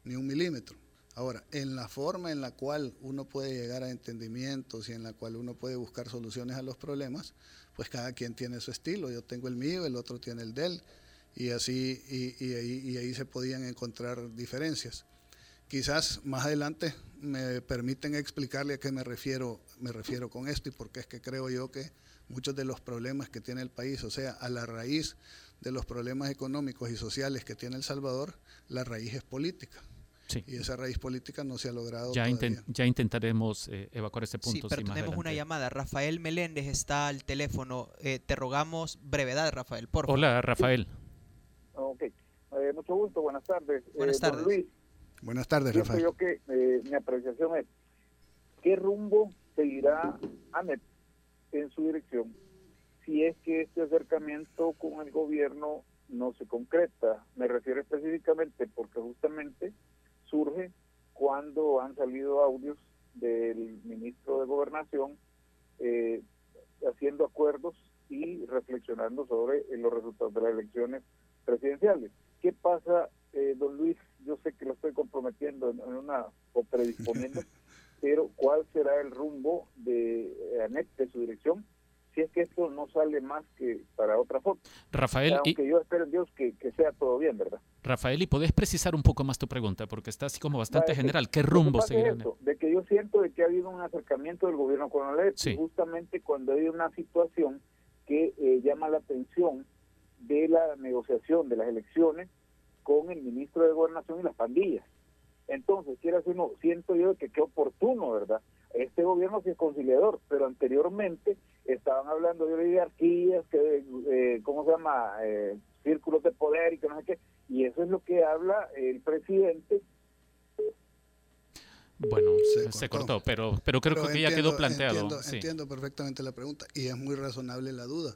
ni un milímetro. Ahora, en la forma en la cual uno puede llegar a entendimientos y en la cual uno puede buscar soluciones a los problemas, pues cada quien tiene su estilo. Yo tengo el mío, el otro tiene el de él, y así, y, ahí, se podían encontrar diferencias. Quizás más adelante me permiten explicarle a qué me refiero, me refiero con esto y por qué es que creo yo que muchos de los problemas que tiene el país, o sea, a la raíz de los problemas económicos y sociales que tiene El Salvador, la raíz es política. Y esa raíz política no se ha logrado. Ya, ya intentaremos eh, evacuar ese punto. Sí, pero tenemos una llamada. Rafael Meléndez está al teléfono. Eh, te rogamos brevedad, Rafael, por favor. Hola, Rafael. Ok. Eh, mucho gusto, buenas tardes. Buenas tardes. Luis, buenas tardes, Rafael. Yo que mi apreciación es, ¿qué rumbo seguirá ANEP en su dirección si es que este acercamiento con el gobierno no se concreta? Me refiero específicamente porque justamente surge cuando han salido audios del ministro de Gobernación eh, haciendo acuerdos y reflexionando sobre eh, los resultados de las elecciones presidenciales. ¿Qué pasa, eh, don Luis? Yo sé que lo estoy comprometiendo en, una o predisponiendo, pero ¿cuál será el rumbo de ANET, de su dirección, si es que esto no sale más que para otra foto. Rafael, aunque yo espero en Dios que, sea todo bien, ¿verdad? Rafael, y podés precisar un poco más tu pregunta, porque está así como bastante general. ¿Qué rumbo seguirá? De que yo siento de que ha habido un acercamiento del gobierno con la ley, justamente cuando hay una situación que eh, llama la atención de la negociación de las elecciones con el ministro de Gobernación y las pandillas. Entonces, quiero decir, no, siento yo que qué oportuno, ¿verdad? este gobierno sí es conciliador, pero anteriormente estaban hablando de oligarquías, que, eh, ¿cómo se llama? Eh, círculos de poder y que no sé qué. Y eso es lo que habla el presidente. Bueno, se, cortó. pero, pero creo que ya quedó planteado. Entiendo, entiendo perfectamente la pregunta y es muy razonable la duda.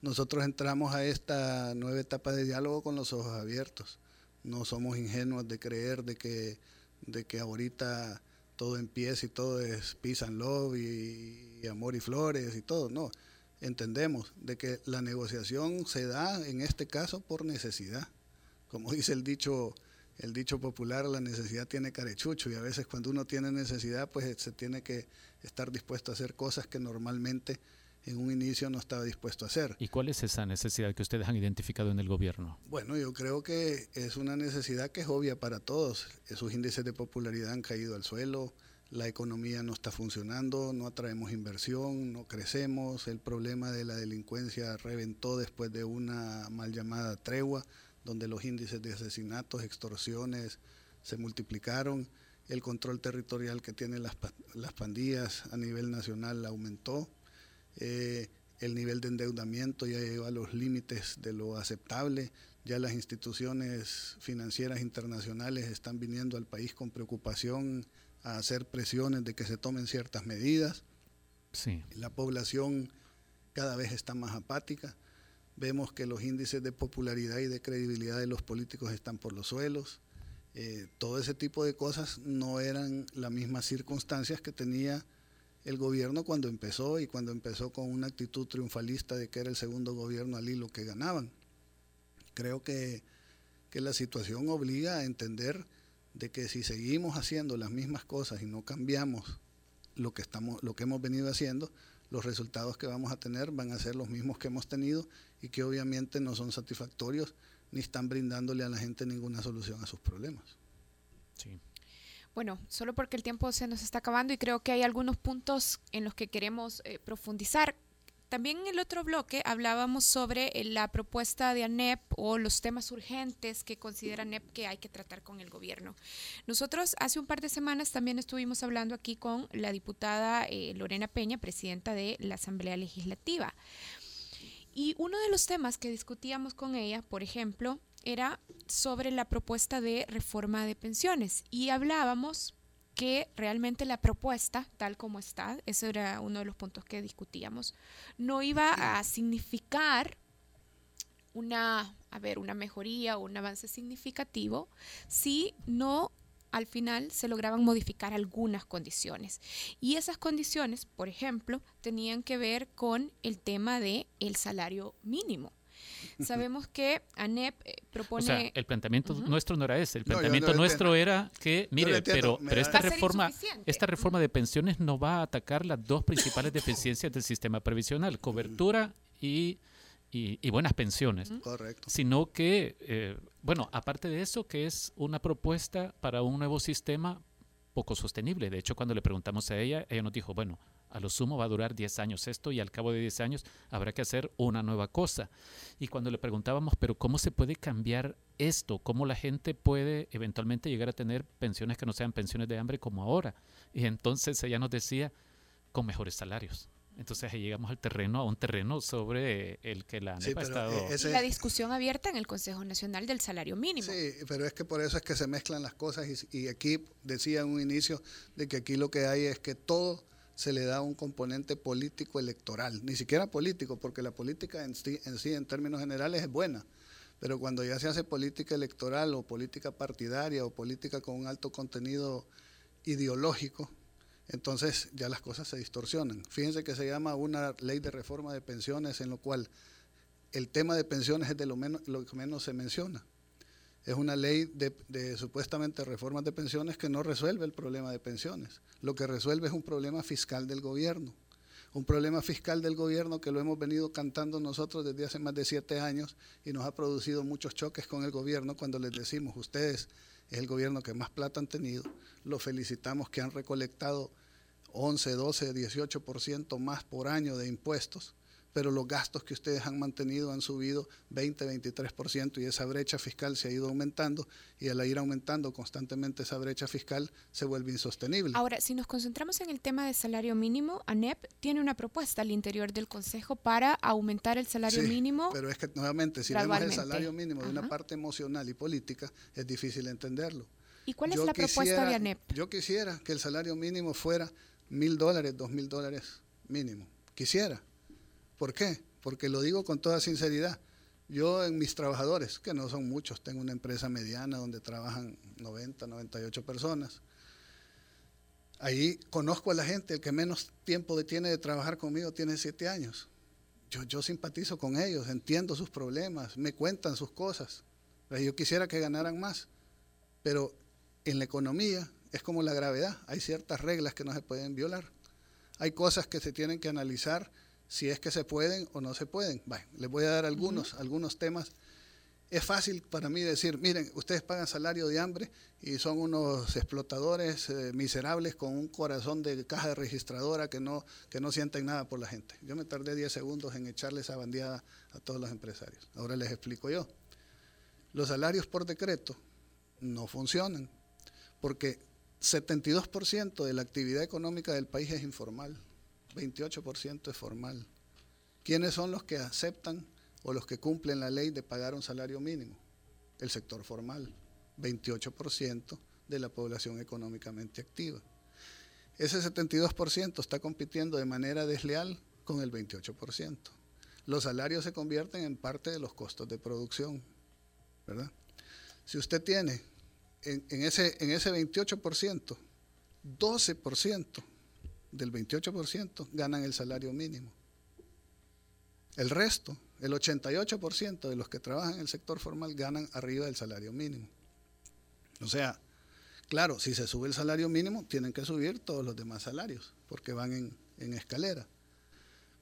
Nosotros entramos a esta nueva etapa de diálogo con los ojos abiertos. No somos ingenuos de creer de que, de que ahorita todo empieza y todo es peace and love y, amor y flores y todo. No, entendemos de que la negociación se da en este caso por necesidad. Como dice el dicho, el dicho popular, la necesidad tiene carechucho y a veces cuando uno tiene necesidad pues se tiene que estar dispuesto a hacer cosas que normalmente en un inicio no estaba dispuesto a hacer. ¿Y cuál es esa necesidad que ustedes han identificado en el gobierno? Bueno, yo creo que es una necesidad que es obvia para todos. Esos índices de popularidad han caído al suelo, la economía no está funcionando, no atraemos inversión, no crecemos, el problema de la delincuencia reventó después de una mal llamada tregua, donde los índices de asesinatos, extorsiones se multiplicaron, el control territorial que tienen las, las pandillas a nivel nacional aumentó eh, el nivel de endeudamiento ya llegó a los límites de lo aceptable, ya las instituciones financieras internacionales están viniendo al país con preocupación a hacer presiones de que se tomen ciertas medidas. Sí. La población cada vez está más apática. Vemos que los índices de popularidad y de credibilidad de los políticos están por los suelos. Eh, todo ese tipo de cosas no eran las mismas circunstancias que tenía el gobierno cuando empezó y cuando empezó con una actitud triunfalista de que era el segundo gobierno al hilo que ganaban. Creo que, que la situación obliga a entender de que si seguimos haciendo las mismas cosas y no cambiamos lo que, estamos, lo que hemos venido haciendo, los resultados que vamos a tener van a ser los mismos que hemos tenido y que obviamente no son satisfactorios ni están brindándole a la gente ninguna solución a sus problemas. Sí. Bueno, solo porque el tiempo se nos está acabando y creo que hay algunos puntos en los que queremos eh, profundizar. También en el otro bloque hablábamos sobre eh, la propuesta de ANEP o los temas urgentes que considera ANEP que hay que tratar con el gobierno. Nosotros hace un par de semanas también estuvimos hablando aquí con la diputada eh, Lorena Peña, presidenta de la Asamblea Legislativa. Y uno de los temas que discutíamos con ella, por ejemplo, era sobre la propuesta de reforma de pensiones. Y hablábamos que realmente la propuesta, tal como está, ese era uno de los puntos que discutíamos, no iba a significar una, a ver, una mejoría o un avance significativo si no al final se lograban modificar algunas condiciones. Y esas condiciones, por ejemplo, tenían que ver con el tema de el salario mínimo. Sabemos que ANEP eh, propone... O sea, el planteamiento nuestro no era ese. El planteamiento nuestro era que, mire, pero, pero esta, reforma, esta reforma de pensiones no va a atacar las dos principales deficiencias del sistema previsional, cobertura y, y, buenas pensiones. Correcto. Sino que, eh, bueno, aparte de eso, que es una propuesta para un nuevo sistema poco sostenible. De hecho, cuando le preguntamos a ella, ella nos dijo, bueno, a lo sumo va a durar 10 años esto y al cabo de 10 años habrá que hacer una nueva cosa. Y cuando le preguntábamos, pero ¿cómo se puede cambiar esto? ¿Cómo la gente puede eventualmente llegar a tener pensiones que no sean pensiones de hambre como ahora? Y entonces ella nos decía, con mejores salarios. Entonces ahí llegamos al terreno, a un terreno sobre el que la ANEP ha estado... E-, la discusión abierta en el Consejo Nacional del Salario Mínimo. Sí, pero es que por eso es que se mezclan las cosas y, y aquí decía en un inicio de que aquí lo que hay es que todo se le da un componente político electoral, ni siquiera político, porque la política en sí, en sí, en términos generales, es buena, pero cuando ya se hace política electoral o política partidaria o política con un alto contenido ideológico, entonces ya las cosas se distorsionan. Fíjense que se llama una ley de reforma de pensiones en lo cual el tema de pensiones es de lo, menos, lo que menos se menciona. Es una ley de, de supuestamente reformas de pensiones que no resuelve el problema de pensiones. Lo que resuelve es un problema fiscal del gobierno. Un problema fiscal del gobierno que lo hemos venido cantando nosotros desde hace más de siete años y nos ha producido muchos choques con el gobierno cuando les decimos, ustedes es el gobierno que más plata han tenido, los felicitamos que han recolectado 11, 12, 18% más por año de impuestos, pero los gastos que ustedes han mantenido han subido 20, 23% y esa brecha fiscal se ha ido aumentando y al ir aumentando constantemente esa brecha fiscal se vuelve insostenible. Ahora, si nos concentramos en el tema del salario mínimo, ANEP tiene una propuesta al interior del Consejo para aumentar el salario Sí, mínimo. Pero es que nuevamente, si vemos el salario mínimo de una Ajá. parte emocional y política, es difícil entenderlo. ¿Y cuál es la propuesta de ANEP? Yo quisiera que el salario mínimo fuera mil dólares, dos mil dólares mínimo. Quisiera. ¿Por qué? Porque lo digo con toda sinceridad. Yo en mis trabajadores, que no son muchos, tengo una empresa mediana donde trabajan 90, 98 personas. Ahí conozco a la gente, el que menos tiempo tiene de trabajar conmigo tiene siete años. Yo, yo simpatizo con ellos, entiendo sus problemas, me cuentan sus cosas. Yo quisiera que ganaran más, pero en la economía es como la gravedad, hay ciertas reglas que no se pueden violar. Hay cosas que se tienen que analizar si es que se pueden o no se pueden. Bueno, les voy a dar algunos, algunos temas. Es fácil para mí decir, miren, ustedes pagan salario de hambre y son unos explotadores eh, miserables con un corazón de caja de registradora que no, que no sienten nada por la gente. Yo me tardé 10 segundos en echarle esa bandeada a todos los empresarios. Ahora les explico yo. Los salarios por decreto no funcionan porque 72% de la actividad económica del país es informal, 28% es formal. ¿Quiénes son los que aceptan o los que cumplen la ley de pagar un salario mínimo? El sector formal, 28% de la población económicamente activa. Ese 72% está compitiendo de manera desleal con el 28%. Los salarios se convierten en parte de los costos de producción, ¿verdad? Si usted tiene en, en ese, en ese 28%, 12% del 28% ganan el salario mínimo. El resto, el 88% de los que trabajan en el sector formal ganan arriba del salario mínimo. O sea, claro, si se sube el salario mínimo, tienen que subir todos los demás salarios, porque van en, en escalera.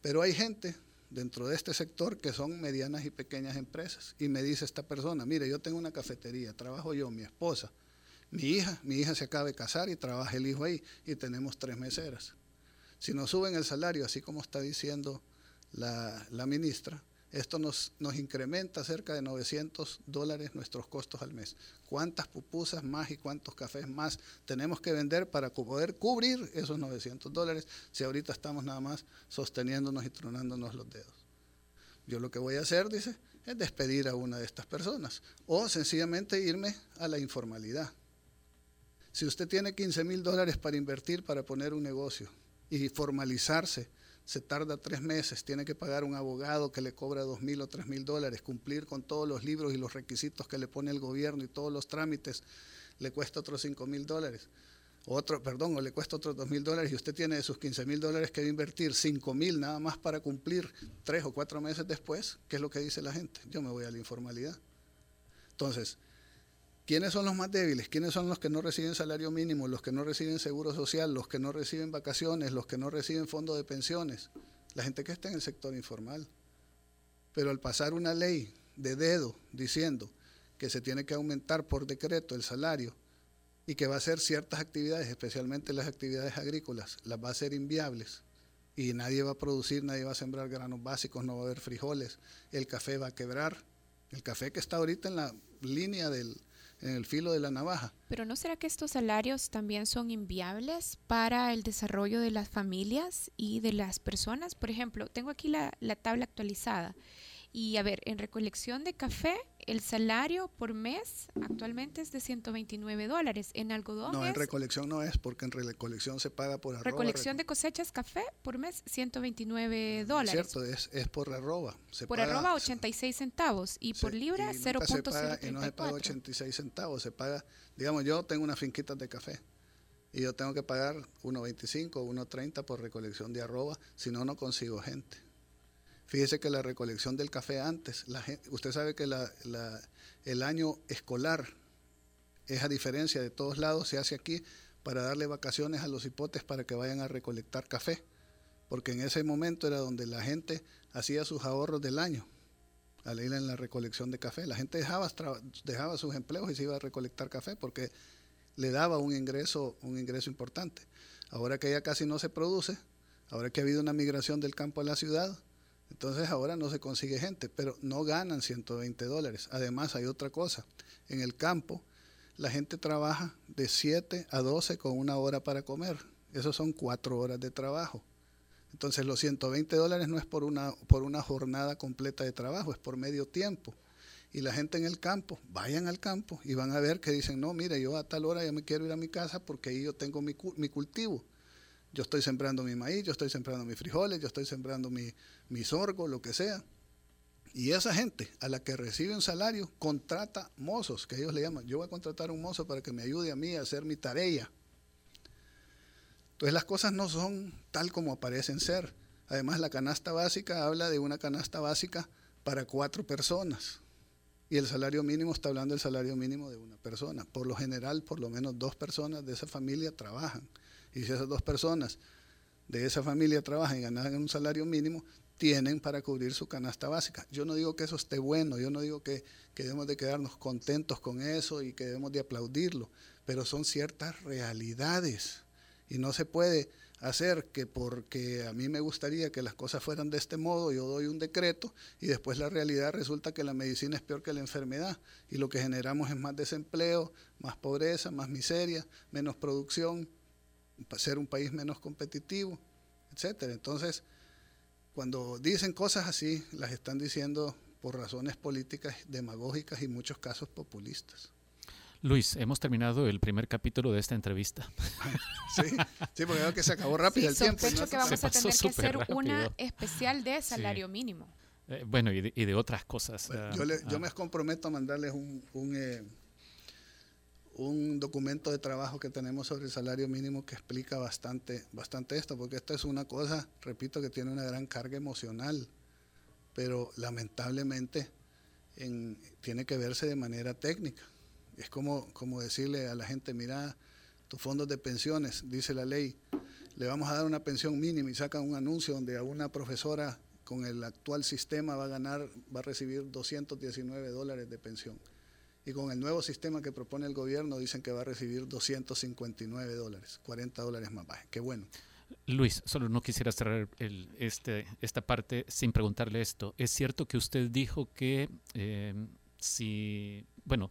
Pero hay gente dentro de este sector que son medianas y pequeñas empresas. Y me dice esta persona, mire, yo tengo una cafetería, trabajo yo, mi esposa, mi hija, mi hija se acaba de casar y trabaja el hijo ahí y tenemos tres meseras. Si nos suben el salario, así como está diciendo la, la ministra, esto nos, nos incrementa cerca de 900 dólares nuestros costos al mes. ¿Cuántas pupusas más y cuántos cafés más tenemos que vender para poder cubrir esos 900 dólares si ahorita estamos nada más sosteniéndonos y tronándonos los dedos? Yo lo que voy a hacer, dice, es despedir a una de estas personas o sencillamente irme a la informalidad. Si usted tiene 15 mil dólares para invertir para poner un negocio y formalizarse, se tarda tres meses, tiene que pagar un abogado que le cobra dos mil o tres mil dólares, cumplir con todos los libros y los requisitos que le pone el gobierno y todos los trámites, le cuesta otros cinco mil dólares. Otro, perdón, o le cuesta otros dos mil dólares y usted tiene de sus 15 mil dólares que invertir cinco mil nada más para cumplir tres o cuatro meses después, ¿qué es lo que dice la gente? Yo me voy a la informalidad. Entonces, ¿Quiénes son los más débiles? ¿Quiénes son los que no reciben salario mínimo, los que no reciben seguro social, los que no reciben vacaciones, los que no reciben fondo de pensiones? La gente que está en el sector informal. Pero al pasar una ley de dedo diciendo que se tiene que aumentar por decreto el salario y que va a hacer ciertas actividades, especialmente las actividades agrícolas, las va a hacer inviables y nadie va a producir, nadie va a sembrar granos básicos, no va a haber frijoles, el café va a quebrar, el café que está ahorita en la línea del, en el filo de la navaja. Pero ¿no será que estos salarios también son inviables para el desarrollo de las familias y de las personas? Por ejemplo, tengo aquí la, la tabla actualizada. Y a ver, en recolección de café, el salario por mes actualmente es de 129 dólares. En algodón No, en recolección no es, porque en recolección se paga por arroba. recolección de cosechas café por mes 129 dólares. Cierto, es, es por arroba. Se por paga- arroba 86 centavos y por libra y nunca se paga- Y no se paga 0.034. 86 centavos, se paga, digamos, yo tengo unas finquitas de café y yo tengo que pagar 1.25 o 1.30 por recolección de arroba, si no, no consigo gente. Fíjese que la recolección del café antes, la gen- usted sabe que el año escolar es a diferencia de todos lados, se hace aquí para darle vacaciones a los hipotes para que vayan a recolectar café, porque en ese momento era donde la gente hacía sus ahorros del año al ir en la recolección de café. La gente dejaba, dejaba sus empleos y se iba a recolectar café porque le daba un ingreso, un ingreso importante. Ahora que ya casi no se produce, ahora que ha habido una migración del campo a la ciudad, Entonces ahora no se consigue gente, pero no ganan 120 dólares. Además hay otra cosa, en el campo la gente trabaja de 7 a 12 con una hora para comer. Eso son cuatro horas de trabajo. Entonces los 120 dólares no es por una, por una jornada completa de trabajo, es por medio tiempo. Y la gente en el campo, vayan al campo y van a ver que dicen, no, mire, yo a tal hora ya me quiero ir a mi casa porque ahí yo tengo mi, mi cultivo. Yo estoy sembrando mi maíz, yo estoy sembrando mis frijoles, yo estoy sembrando mi, sorgo, lo que sea. Y esa gente a la que recibe un salario contrata mozos, que ellos le llaman. Yo voy a contratar un mozo para que me ayude a mí a hacer mi tarea. Entonces las cosas no son tal como aparecen ser. Además la canasta básica habla de una canasta básica para cuatro personas. Y el salario mínimo está hablando del salario mínimo de una persona. Por lo general, por lo menos dos personas de esa familia trabajan. Y si esas dos personas de esa familia trabajan y ganan un salario mínimo, tienen para cubrir su canasta básica. Yo no digo que eso esté bueno, yo no digo que, que debemos de quedarnos contentos con eso y que debemos de aplaudirlo, pero son ciertas realidades y no se puede hacer que porque a mí me gustaría que las cosas fueran de este modo, yo doy un decreto y después la realidad resulta que la medicina es peor que la enfermedad y lo que generamos es más desempleo, más pobreza, más miseria, menos producción, ser un país menos competitivo, etcétera. Entonces, cuando dicen cosas así, las están diciendo por razones políticas, demagógicas y muchos casos populistas. Luis, hemos terminado el primer capítulo de esta entrevista. sí, sí, porque veo que se acabó rápido el tiempo. Sospecho que vamos a tener que hacer una especial de salario mínimo. Eh, bueno, y de, y de, otras cosas. Bueno, yo, le, yo, me comprometo a mandarles un, un, eh, un, documento de trabajo que tenemos sobre el salario mínimo que explica bastante, bastante esto, porque esto es una cosa, repito, que tiene una gran carga emocional, pero lamentablemente en, tiene que verse de manera técnica. Es como, como decirle a la gente, mira, tus fondos de pensiones, dice la ley, le vamos a dar una pensión mínima y sacan un anuncio donde a una profesora con el actual sistema va a ganar, va a recibir 219 dólares de pensión. Y con el nuevo sistema que propone el gobierno dicen que va a recibir 259 dólares, 40 dólares más bajo. Qué bueno. Luis, solo no quisiera cerrar este, esta parte sin preguntarle esto. ¿Es cierto que usted dijo que eh, si, bueno,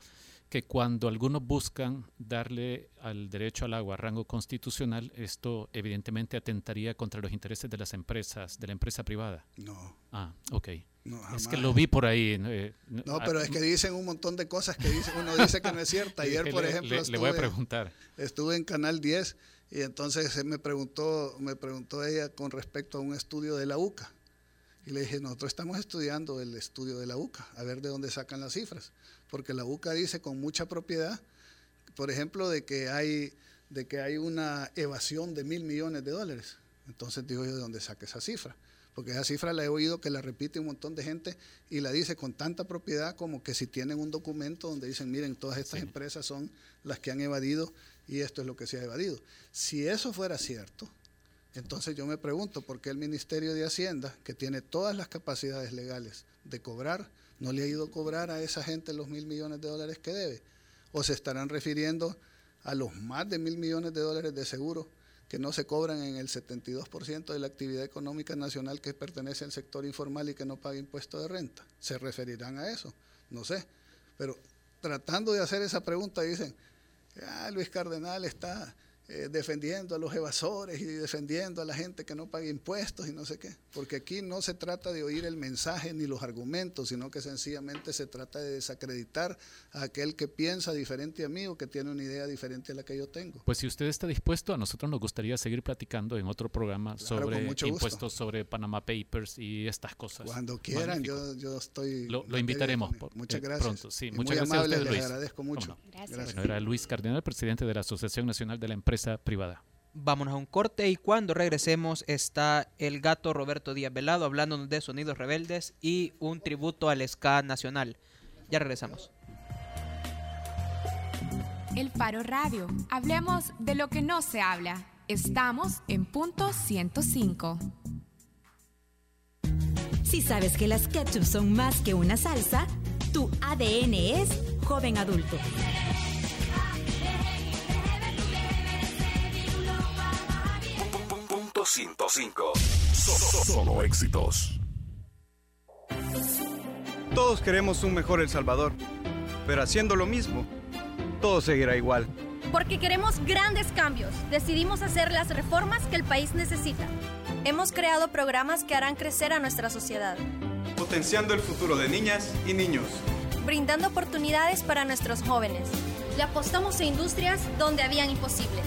que cuando algunos buscan darle al derecho al agua rango constitucional, esto evidentemente atentaría contra los intereses de las empresas, de la empresa privada. No. Ah, ok. No, es que lo vi por ahí. Eh, no, pero es que dicen un montón de cosas que dice, uno dice que no es cierta. Ayer, por ejemplo, le, estuve, voy a preguntar. Estuve en Canal 10 y entonces me preguntó, me preguntó ella con respecto a un estudio de la UCA. Y le dije, nosotros estamos estudiando el estudio de la UCA, a ver de dónde sacan las cifras. Porque la UCA dice con mucha propiedad, por ejemplo, de que hay, de que hay una evasión de mil millones de dólares. Entonces digo yo, ¿de dónde saca esa cifra? porque esa cifra la he oído que la repite un montón de gente y la dice con tanta propiedad como que si tienen un documento donde dicen, miren, todas estas sí. empresas son las que han evadido y esto es lo que se ha evadido. Si eso fuera cierto, entonces yo me pregunto por qué el Ministerio de Hacienda, que tiene todas las capacidades legales de cobrar, no le ha ido a cobrar a esa gente los mil millones de dólares que debe. O se estarán refiriendo a los más de mil millones de dólares de seguro que no se cobran en el 72% de la actividad económica nacional que pertenece al sector informal y que no paga impuesto de renta. ¿Se referirán a eso? No sé. Pero tratando de hacer esa pregunta dicen, ah, Luis Cardenal está eh, defendiendo a los evasores y defendiendo a la gente que no paga impuestos y no sé qué. Porque aquí no se trata de oír el mensaje ni los argumentos, sino que sencillamente se trata de desacreditar a aquel que piensa diferente a mí o que tiene una idea diferente a la que yo tengo. Pues si usted está dispuesto, a nosotros nos gustaría seguir platicando en otro programa claro, sobre impuestos sobre Panama Papers y estas cosas. Cuando quieran, yo, yo, estoy... Lo, lo invitaremos. Muchas gracias. Pronto, sí. Y Muchas muy gracias amable, a usted, les Luis. agradezco mucho. No? Gracias. Bueno, era Luis Cardenal, presidente de la Asociación Nacional de la Empresa Privada. Vámonos a un corte y cuando regresemos está el gato Roberto Díaz Velado hablándonos de sonidos rebeldes y un tributo al ska nacional. Ya regresamos. El Faro Radio. Hablemos de lo que no se habla. Estamos en punto 105. Si sabes que las ketchup son más que una salsa, tu ADN es joven adulto. 105. So- so- Solo éxitos. Todos queremos un mejor El Salvador, pero haciendo lo mismo, todo seguirá igual. Porque queremos grandes cambios, decidimos hacer las reformas que el país necesita. Hemos creado programas que harán crecer a nuestra sociedad, Potenciando el futuro de niñas y niños. brindando oportunidades para nuestros jóvenes. Le apostamos a industrias donde habían imposibles.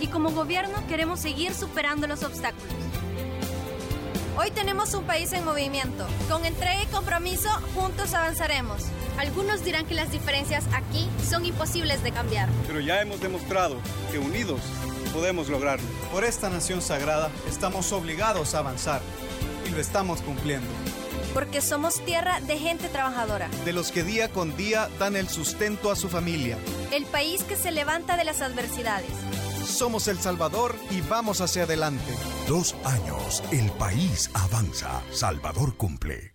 Y como gobierno queremos seguir superando los obstáculos. Hoy tenemos un país en movimiento. Con entrega y compromiso, juntos avanzaremos. Algunos dirán que las diferencias aquí son imposibles de cambiar. Pero ya hemos demostrado que unidos podemos lograrlo. Por esta nación sagrada estamos obligados a avanzar y lo estamos cumpliendo. Porque somos tierra de gente trabajadora. De los que día con día dan el sustento a su familia. El país que se levanta de las adversidades. Somos El Salvador y vamos hacia adelante. Dos años, el país avanza. Salvador cumple.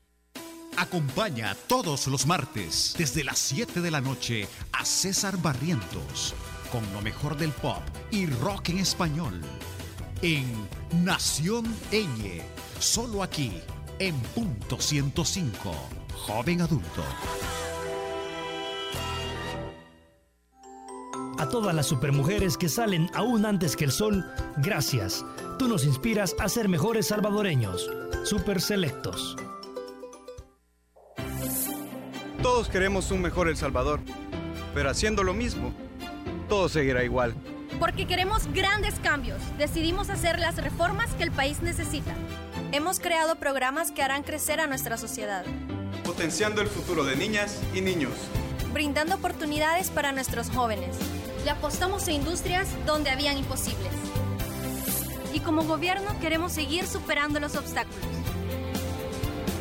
Acompaña todos los martes desde las 7 de la noche a César Barrientos con lo mejor del pop y rock en español en Nación Eñe, solo aquí en punto 105, joven adulto. A todas las supermujeres que salen aún antes que el sol, gracias. Tú nos inspiras a ser mejores salvadoreños. Super Selectos. Todos queremos un mejor El Salvador, pero haciendo lo mismo, todo seguirá igual. Porque queremos grandes cambios, decidimos hacer las reformas que el país necesita. Hemos creado programas que harán crecer a nuestra sociedad, Potenciando el futuro de niñas y niños. brindando oportunidades para nuestros jóvenes. Le apostamos a industrias donde habían imposibles. Y como gobierno queremos seguir superando los obstáculos.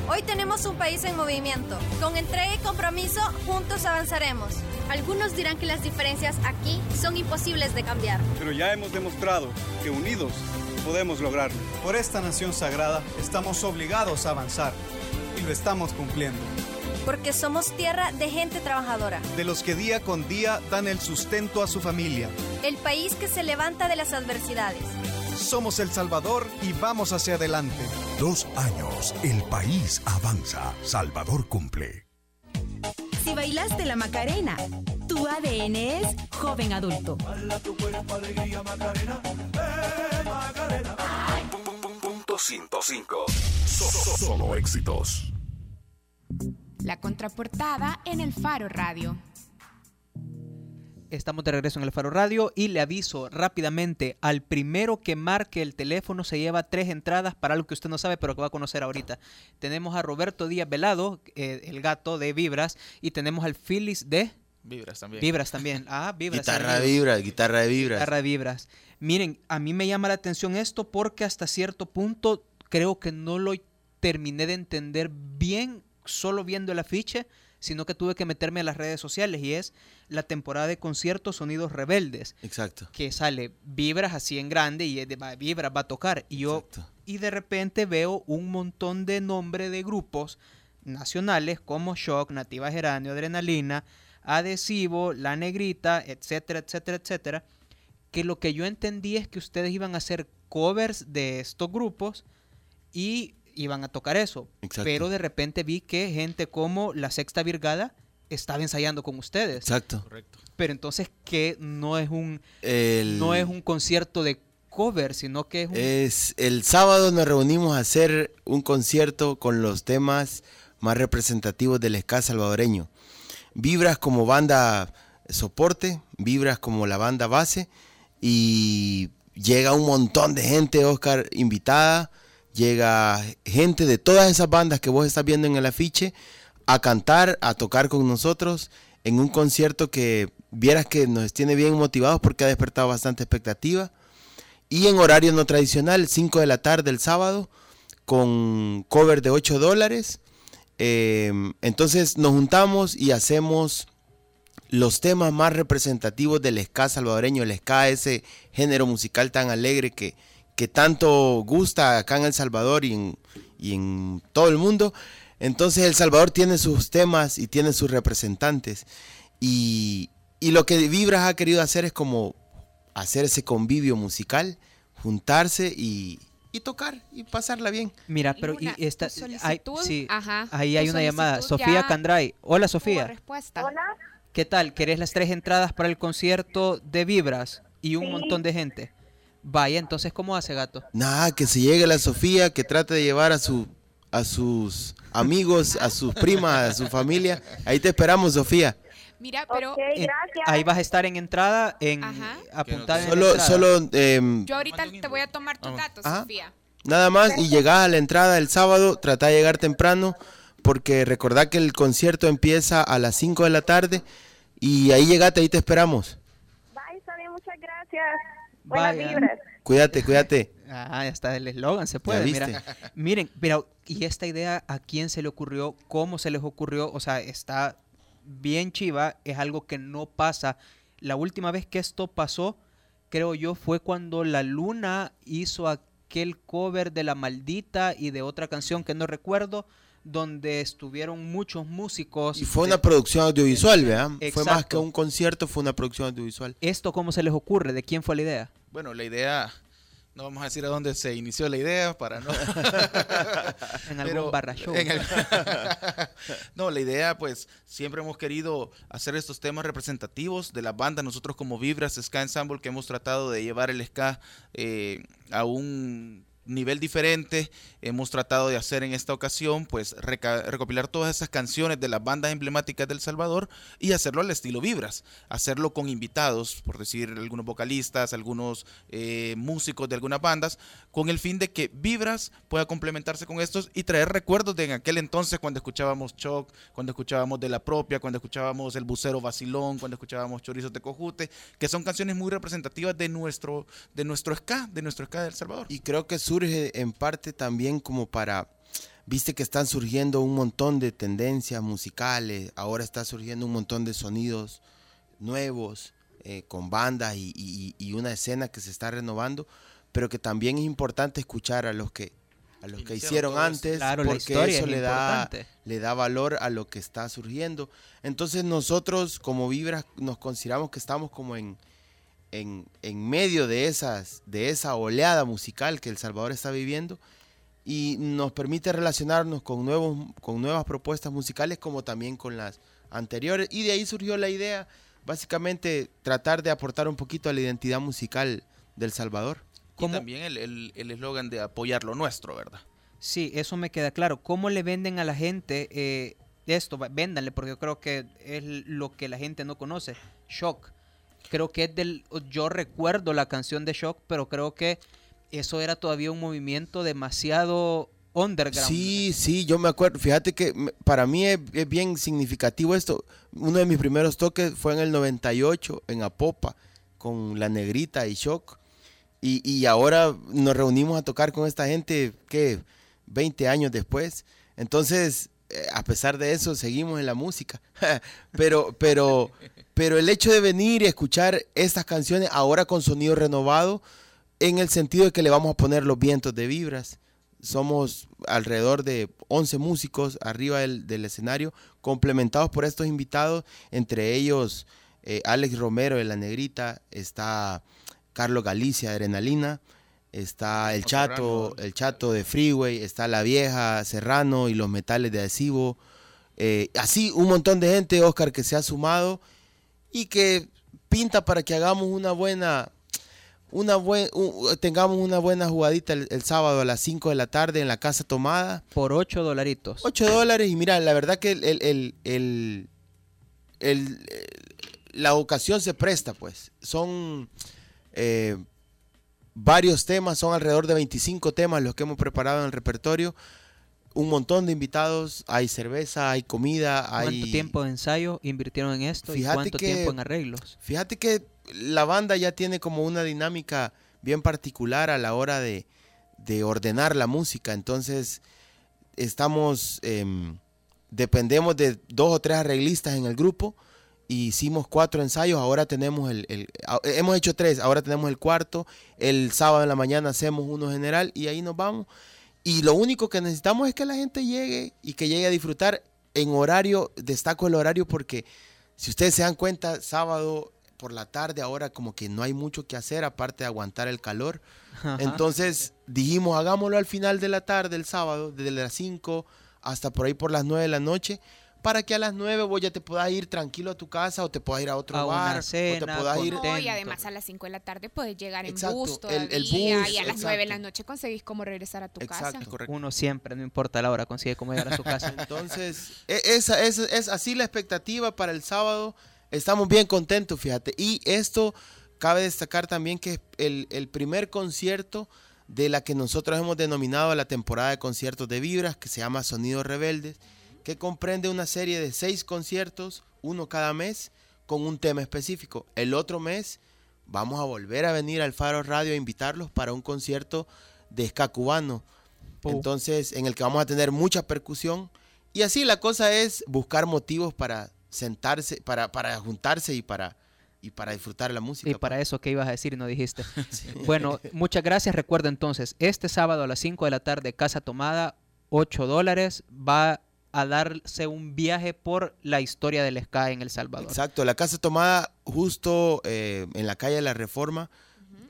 Hoy tenemos un país en movimiento. Con entrega y compromiso, juntos avanzaremos. Algunos dirán que las diferencias aquí son imposibles de cambiar. Pero ya hemos demostrado que unidos podemos lograrlo. Por esta nación sagrada estamos obligados a avanzar y lo estamos cumpliendo. Porque somos tierra de gente trabajadora. De los que día con día dan el sustento a su familia. El país que se levanta de las adversidades. Somos El Salvador y vamos hacia adelante. Dos años, el país avanza. Salvador cumple. Si bailaste la Macarena, tu ADN es joven adulto. Punto 105. Solo éxitos. La contraportada en el Faro Radio. Estamos de regreso en el Faro Radio y le aviso rápidamente al primero que marque el teléfono se lleva tres entradas para algo que usted no sabe pero que va a conocer ahorita. Tenemos a Roberto Díaz Velado, eh, el gato de Vibras, y tenemos al Phyllis de Vibras también. Vibras también. Ah, Vibras. Guitarra de vibras, guitarra de vibras. Guitarra de Vibras. Miren, a mí me llama la atención esto porque hasta cierto punto creo que no lo terminé de entender bien solo viendo el afiche, sino que tuve que meterme a las redes sociales y es la temporada de conciertos Sonidos Rebeldes. Exacto. Que sale Vibras así en grande y es de, va- Vibras va a tocar. Y yo, y de repente veo un montón de nombres de grupos nacionales como Shock, Nativa Geranio, Adrenalina, Adhesivo, La Negrita, etcétera, etcétera, etcétera. Que lo que yo entendí es que ustedes iban a hacer covers de estos grupos y iban a tocar eso. Exacto. Pero de repente vi que gente como La Sexta Virgada estaba ensayando con ustedes. Exacto. Pero entonces que no es un El- no es un concierto de cover, sino que es un Es el sábado nos reunimos a hacer un concierto con los temas más representativos del ska salvadoreño. Vibras como banda soporte, vibras como la banda base y llega un montón de gente, Oscar, invitada, llega gente de todas esas bandas que vos estás viendo en el afiche a cantar, a tocar con nosotros en un concierto que vieras que nos tiene bien motivados porque ha despertado bastante expectativa. Y en horario no tradicional, 5 de la tarde el sábado, con cover de 8 dólares. Eh, entonces nos juntamos y hacemos los temas más representativos del ska salvadoreño, el ska, ese género musical tan alegre que, que tanto gusta acá en El Salvador y en, y en todo el mundo. Entonces El Salvador tiene sus temas y tiene sus representantes. Y, y lo que Vibras ha querido hacer es como hacer ese convivio musical, juntarse y, y tocar y pasarla bien. Mira, pero y esta, hay- sí, ajá, ahí hay una llamada. Sofía Candray. Hola Sofía. respuesta. Hola. ¿Qué tal? ¿Querés las tres entradas para el concierto de Vibras y un Sí. montón de gente? Vaya, entonces, ¿cómo hace gato? Nada, que se llegue la Sofía, que trate de llevar a su a sus amigos, a sus primas, a su familia. Ahí te esperamos, Sofía. Mira, pero Eh, ahí vas a estar en entrada, en apuntada en la Solo, entrada. solo em, yo ahorita te voy a tomar tus datos, Ajá. Sofía. nada más y llegás a la entrada el sábado, trata de llegar temprano porque recordá que el concierto empieza a las 5 de la tarde y ahí llegate, ahí te esperamos. Bye, bien, muchas gracias. Buenas Vaya. vibras. Cuídate, cuídate. Ah, ya está el eslogan, se puede. Mira, miren, pero ¿y esta idea a quién se le ocurrió? ¿Cómo se les ocurrió? O sea, está bien chiva, es algo que no pasa. La última vez que esto pasó, creo yo, fue cuando La Luna hizo aquel cover de La Maldita y de otra canción que no recuerdo, donde estuvieron muchos músicos. Y fue de- una producción audiovisual, ¿verdad? Fue más que un concierto, fue una producción audiovisual. ¿Esto cómo se les ocurre? ¿De quién fue la idea? Bueno, la idea, no vamos a decir a dónde se inició la idea para no... En algún barra show. en el- no, la idea, pues, siempre hemos querido hacer estos temas representativos de las bandas. Nosotros como Vibras Ska Ensemble, que hemos tratado de llevar el ska eh, a un nivel diferente, hemos tratado de hacer en esta ocasión, pues recopilar todas esas canciones de las bandas emblemáticas del Salvador y hacerlo al estilo Vibras, hacerlo con invitados, por decir algunos vocalistas, algunos eh, músicos de algunas bandas, con el fin de que Vibras pueda complementarse con estos y traer recuerdos de en aquel entonces cuando escuchábamos Choc, cuando escuchábamos De la Propia, cuando escuchábamos El Bucero Vacilón, cuando escuchábamos Chorizos de Cojute, que son canciones muy representativas de nuestro, de nuestro ska, de nuestro ska del Salvador. Y creo que surge en parte también como para, viste que están surgiendo un montón de tendencias musicales, ahora está surgiendo un montón de sonidos nuevos, eh, con bandas y, y- y una escena que se está renovando, pero que también es importante escuchar a los que a los que hicieron antes, Claro, porque eso es le da, le da valor a lo que está surgiendo. Entonces nosotros como Vibras nos consideramos que estamos como en, en, en medio de, esas, de esa oleada musical que El Salvador está viviendo y nos permite relacionarnos con, nuevos, con nuevas propuestas musicales como también con las anteriores. Y de ahí surgió la idea, básicamente, tratar de aportar un poquito a la identidad musical del Salvador. Y también el- el el eslogan de apoyar lo nuestro, ¿verdad? Sí, eso me queda claro. ¿Cómo le venden a la gente eh, esto? Véndanle, porque yo creo que es lo que la gente no conoce. Shock. Creo que es del... Yo recuerdo la canción de Shock, pero creo que eso era todavía un movimiento demasiado underground. Sí, sí, yo me acuerdo. Fíjate que para mí es, es bien significativo esto. Uno de mis primeros toques fue en el 98 en Apopa con La Negrita y Shock. Y, y ahora nos reunimos a tocar con esta gente, ¿qué? 20 años después. Entonces, eh, a pesar de eso, seguimos en la música. pero, pero, pero el hecho de venir y escuchar estas canciones ahora con sonido renovado, en el sentido de que le vamos a poner los vientos de vibras. Somos alrededor de 11 músicos arriba del, del escenario, complementados por estos invitados, entre ellos eh, Alex Romero de La Negrita, está Carlos Galicia de Adrenalina, está el Chato, el Chato de Freeway, está La Vieja, Serrano y los Metales de Adhesivo. Eh, así un montón de gente, Oscar, que se ha sumado y que pinta para que hagamos una buena, una buen, tengamos una buena jugadita el, el sábado a las 5 de la tarde en la Casa Tomada. Por 8 dolaritos. 8 dólares y mira, la verdad que el, el, el- la ocasión se presta, pues. Son eh, varios temas, son alrededor de 25 temas los que hemos preparado en el repertorio. Un montón de invitados, hay cerveza, hay comida, ¿Cuánto hay... tiempo de ensayo invirtieron en esto y Fíjate cuánto que- tiempo en arreglos? Fíjate que la banda ya tiene como una dinámica bien particular a la hora de, de ordenar la música. Entonces, estamos, em, dependemos de dos o tres arreglistas en el grupo. y hicimos cuatro ensayos, ahora tenemos el, el- hemos hecho tres, ahora tenemos el cuarto, el sábado en la mañana hacemos uno general y ahí nos vamos. Y lo único que necesitamos es que la gente llegue y que llegue a disfrutar en horario, destaco el horario porque si ustedes se dan cuenta, sábado por la tarde ahora como que no hay mucho que hacer aparte de aguantar el calor. Entonces dijimos, hagámoslo al final de la tarde, el sábado, desde las 5 hasta por ahí por las 9 de la noche, para que a las 9 vos ya te puedas ir tranquilo a tu casa o te puedas ir a otro A una bar. cena, o te puedas ir... No, y además a las 5 de la tarde puedes llegar en Exacto, bus el- todavía el bus, y a las 9 de exacto. la noche conseguís cómo regresar a tu casa. Uno siempre, no importa la hora, consigue cómo llegar a su casa. Entonces, e- esa, es, es así la expectativa para el sábado. Estamos bien contentos, fíjate. Y esto cabe destacar también que es el, el primer concierto de la que nosotros hemos denominado la temporada de conciertos de Vibras, que se llama Sonidos Rebeldes, que comprende una serie de seis conciertos, uno cada mes, con un tema específico. El otro mes vamos a volver a venir al Faro Radio a invitarlos para un concierto de ska cubano. Entonces, en el que vamos a tener mucha percusión. Y así la cosa es buscar motivos para sentarse, para, para juntarse y para, y para disfrutar la música. Y para eso, ¿qué ibas a decir y no dijiste? Bueno, muchas gracias. Recuerda entonces, este sábado a las 5 de la tarde, Casa Tomada, 8 dólares, va a darse un viaje por la historia del ska en El Salvador. Exacto, la casa tomada justo eh, en la calle de la Reforma,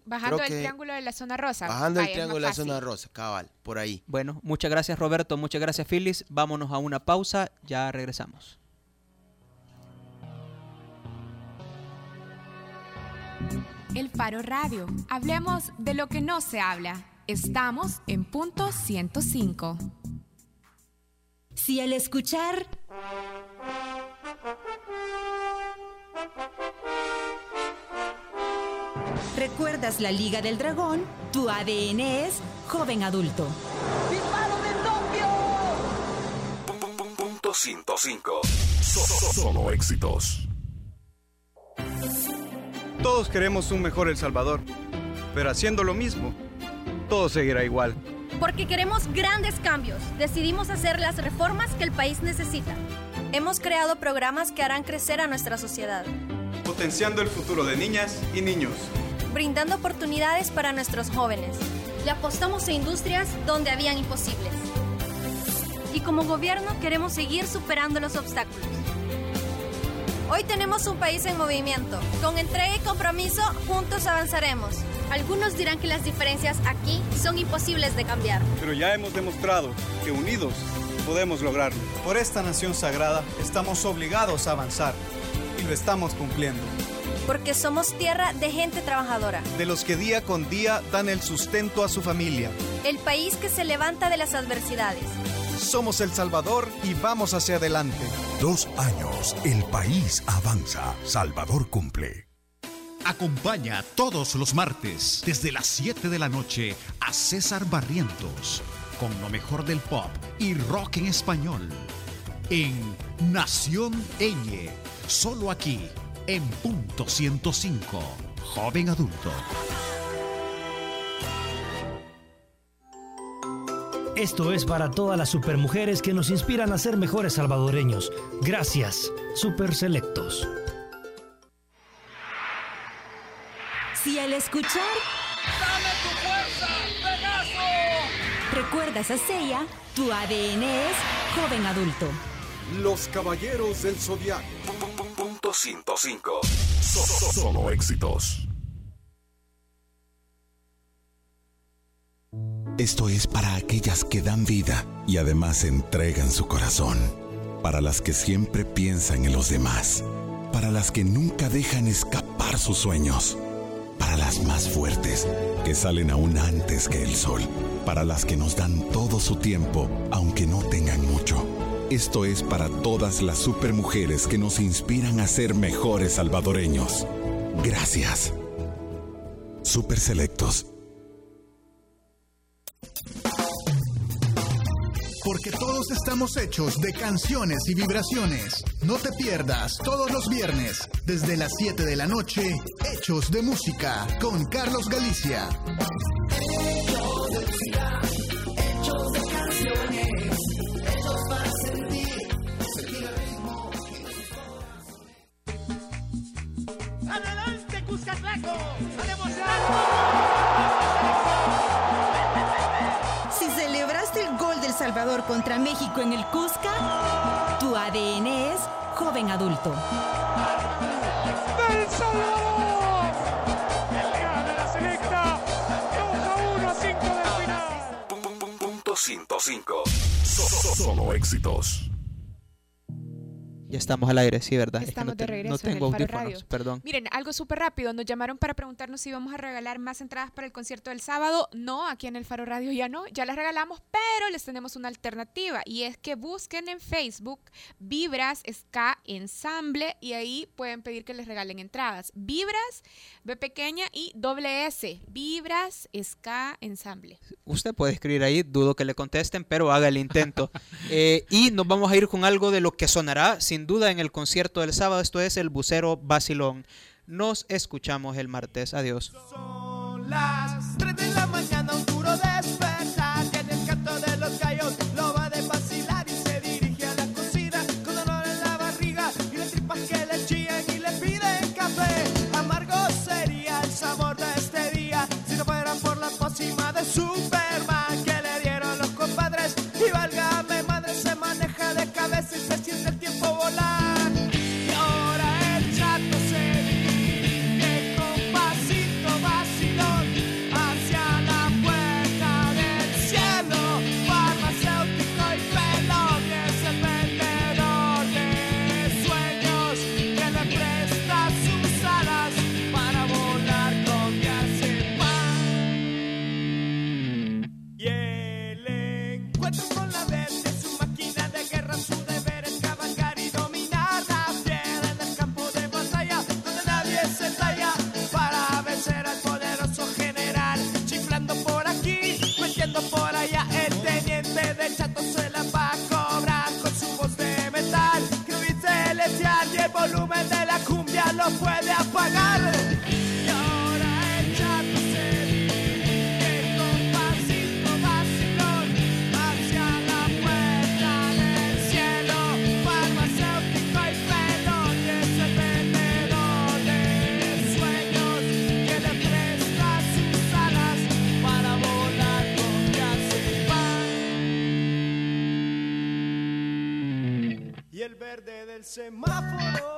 Bajando Creo el triángulo de la zona rosa. bajando el triángulo de la zona rosa, cabal, por ahí. Bueno, muchas gracias Roberto, muchas gracias Phyllis. Vámonos a una pausa, ya regresamos. El Faro Radio. Hablemos de lo que no se habla. Estamos en punto 105. Si al escuchar recuerdas la Liga del Dragón, tu ADN es joven adulto. Punto 105. So- so- Solo éxitos. Todos queremos un mejor El Salvador, pero haciendo lo mismo, todo seguirá igual. Porque queremos grandes cambios, decidimos hacer las reformas que el país necesita. Hemos creado programas que harán crecer a nuestra sociedad, Potenciando el futuro de niñas y niños. brindando oportunidades para nuestros jóvenes. Le apostamos a industrias donde habían imposibles. Y como gobierno queremos seguir superando los obstáculos. Hoy tenemos un país en movimiento. Con entrega y compromiso, juntos avanzaremos. Algunos dirán que las diferencias aquí son imposibles de cambiar. Pero ya hemos demostrado que unidos podemos lograrlo. Por esta nación sagrada estamos obligados a avanzar y lo estamos cumpliendo. Porque somos tierra de gente trabajadora. De los que día con día dan el sustento a su familia. El país que se levanta de las adversidades. Somos El Salvador y vamos hacia adelante. Dos años, el país avanza. Salvador cumple. Acompaña todos los martes desde las 7 de la noche a César Barrientos con lo mejor del pop y rock en español en Nación Eñe, solo aquí en punto 105, joven adulto. Esto es para todas las supermujeres que nos inspiran a ser mejores salvadoreños. Gracias, Super Selectos. Si al escuchar recuerdas a Seiya, tu ADN es joven adulto. Los caballeros del zodiaco. Punto 105. So- so- Solo éxitos. Esto es para aquellas que dan vida y además entregan su corazón. Para las que siempre piensan en los demás. Para las que nunca dejan escapar sus sueños. Para las más fuertes, que salen aún antes que el sol. Para las que nos dan todo su tiempo, aunque no tengan mucho. Esto es para todas las supermujeres que nos inspiran a ser mejores salvadoreños. Gracias. Super Selectos. Porque todos estamos hechos de canciones y vibraciones. No te pierdas todos los viernes, desde las 7 de la noche, Hechos de Música con Carlos Galicia. Hechos de música, hechos de canciones, hechos para sentir, el ritmo. ¡Adelante, Cuscatlaco! ¡A Si Salvador contra México en el Cusca, tu ADN es joven adulto. ¡El Salvador! Gana la selecta 2 a 1 a 5 del final. Punto 105. So, so, solo éxitos. Ya estamos al aire, sí, ¿verdad? Estamos es que de te- regreso no en el tengo Faro audífonos, Radio. perdón. Miren, algo súper rápido. Nos llamaron para preguntarnos si íbamos a regalar más entradas para el concierto del sábado. No, aquí en el Faro Radio ya no. Ya las regalamos, pero les tenemos una alternativa. Y es que busquen en Facebook Vibras Ska Ensamble y ahí pueden pedir que les regalen entradas. Vibras, B pequeña y doble S. Vibras Ska Ensamble. Usted puede escribir ahí, dudo que le contesten, pero haga el intento. Eh, y nos vamos a ir con algo de lo que sonará sin duda en el concierto del sábado. Esto es el bucero Basilón. Nos escuchamos el martes. Adiós. Las 3 de la mañana, un duro despertar. En el canto de los gallos lo va de vacilar y se dirige a la cocina con dolor en la barriga y las tripas que le chillan y le piden café. Amargo sería el sabor de este día si no fuera por la pócima de Superman la cumbia lo puede apagar. Y ahora el chato se dirige con pasito vacilón hacia la puerta del cielo. Farmacéutico y pelón y es el vendedor de sueños que le presta sus alas para volar con diazepam. Y el verde del semáforo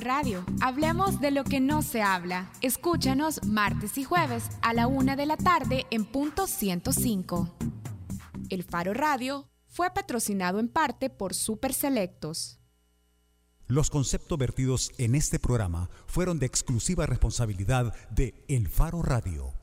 Radio. Hablemos de lo que no se habla. Escúchanos martes y jueves a la una de la tarde en punto 105. El Faro Radio fue patrocinado en parte por Super Selectos. Los conceptos vertidos en este programa fueron de exclusiva responsabilidad de El Faro Radio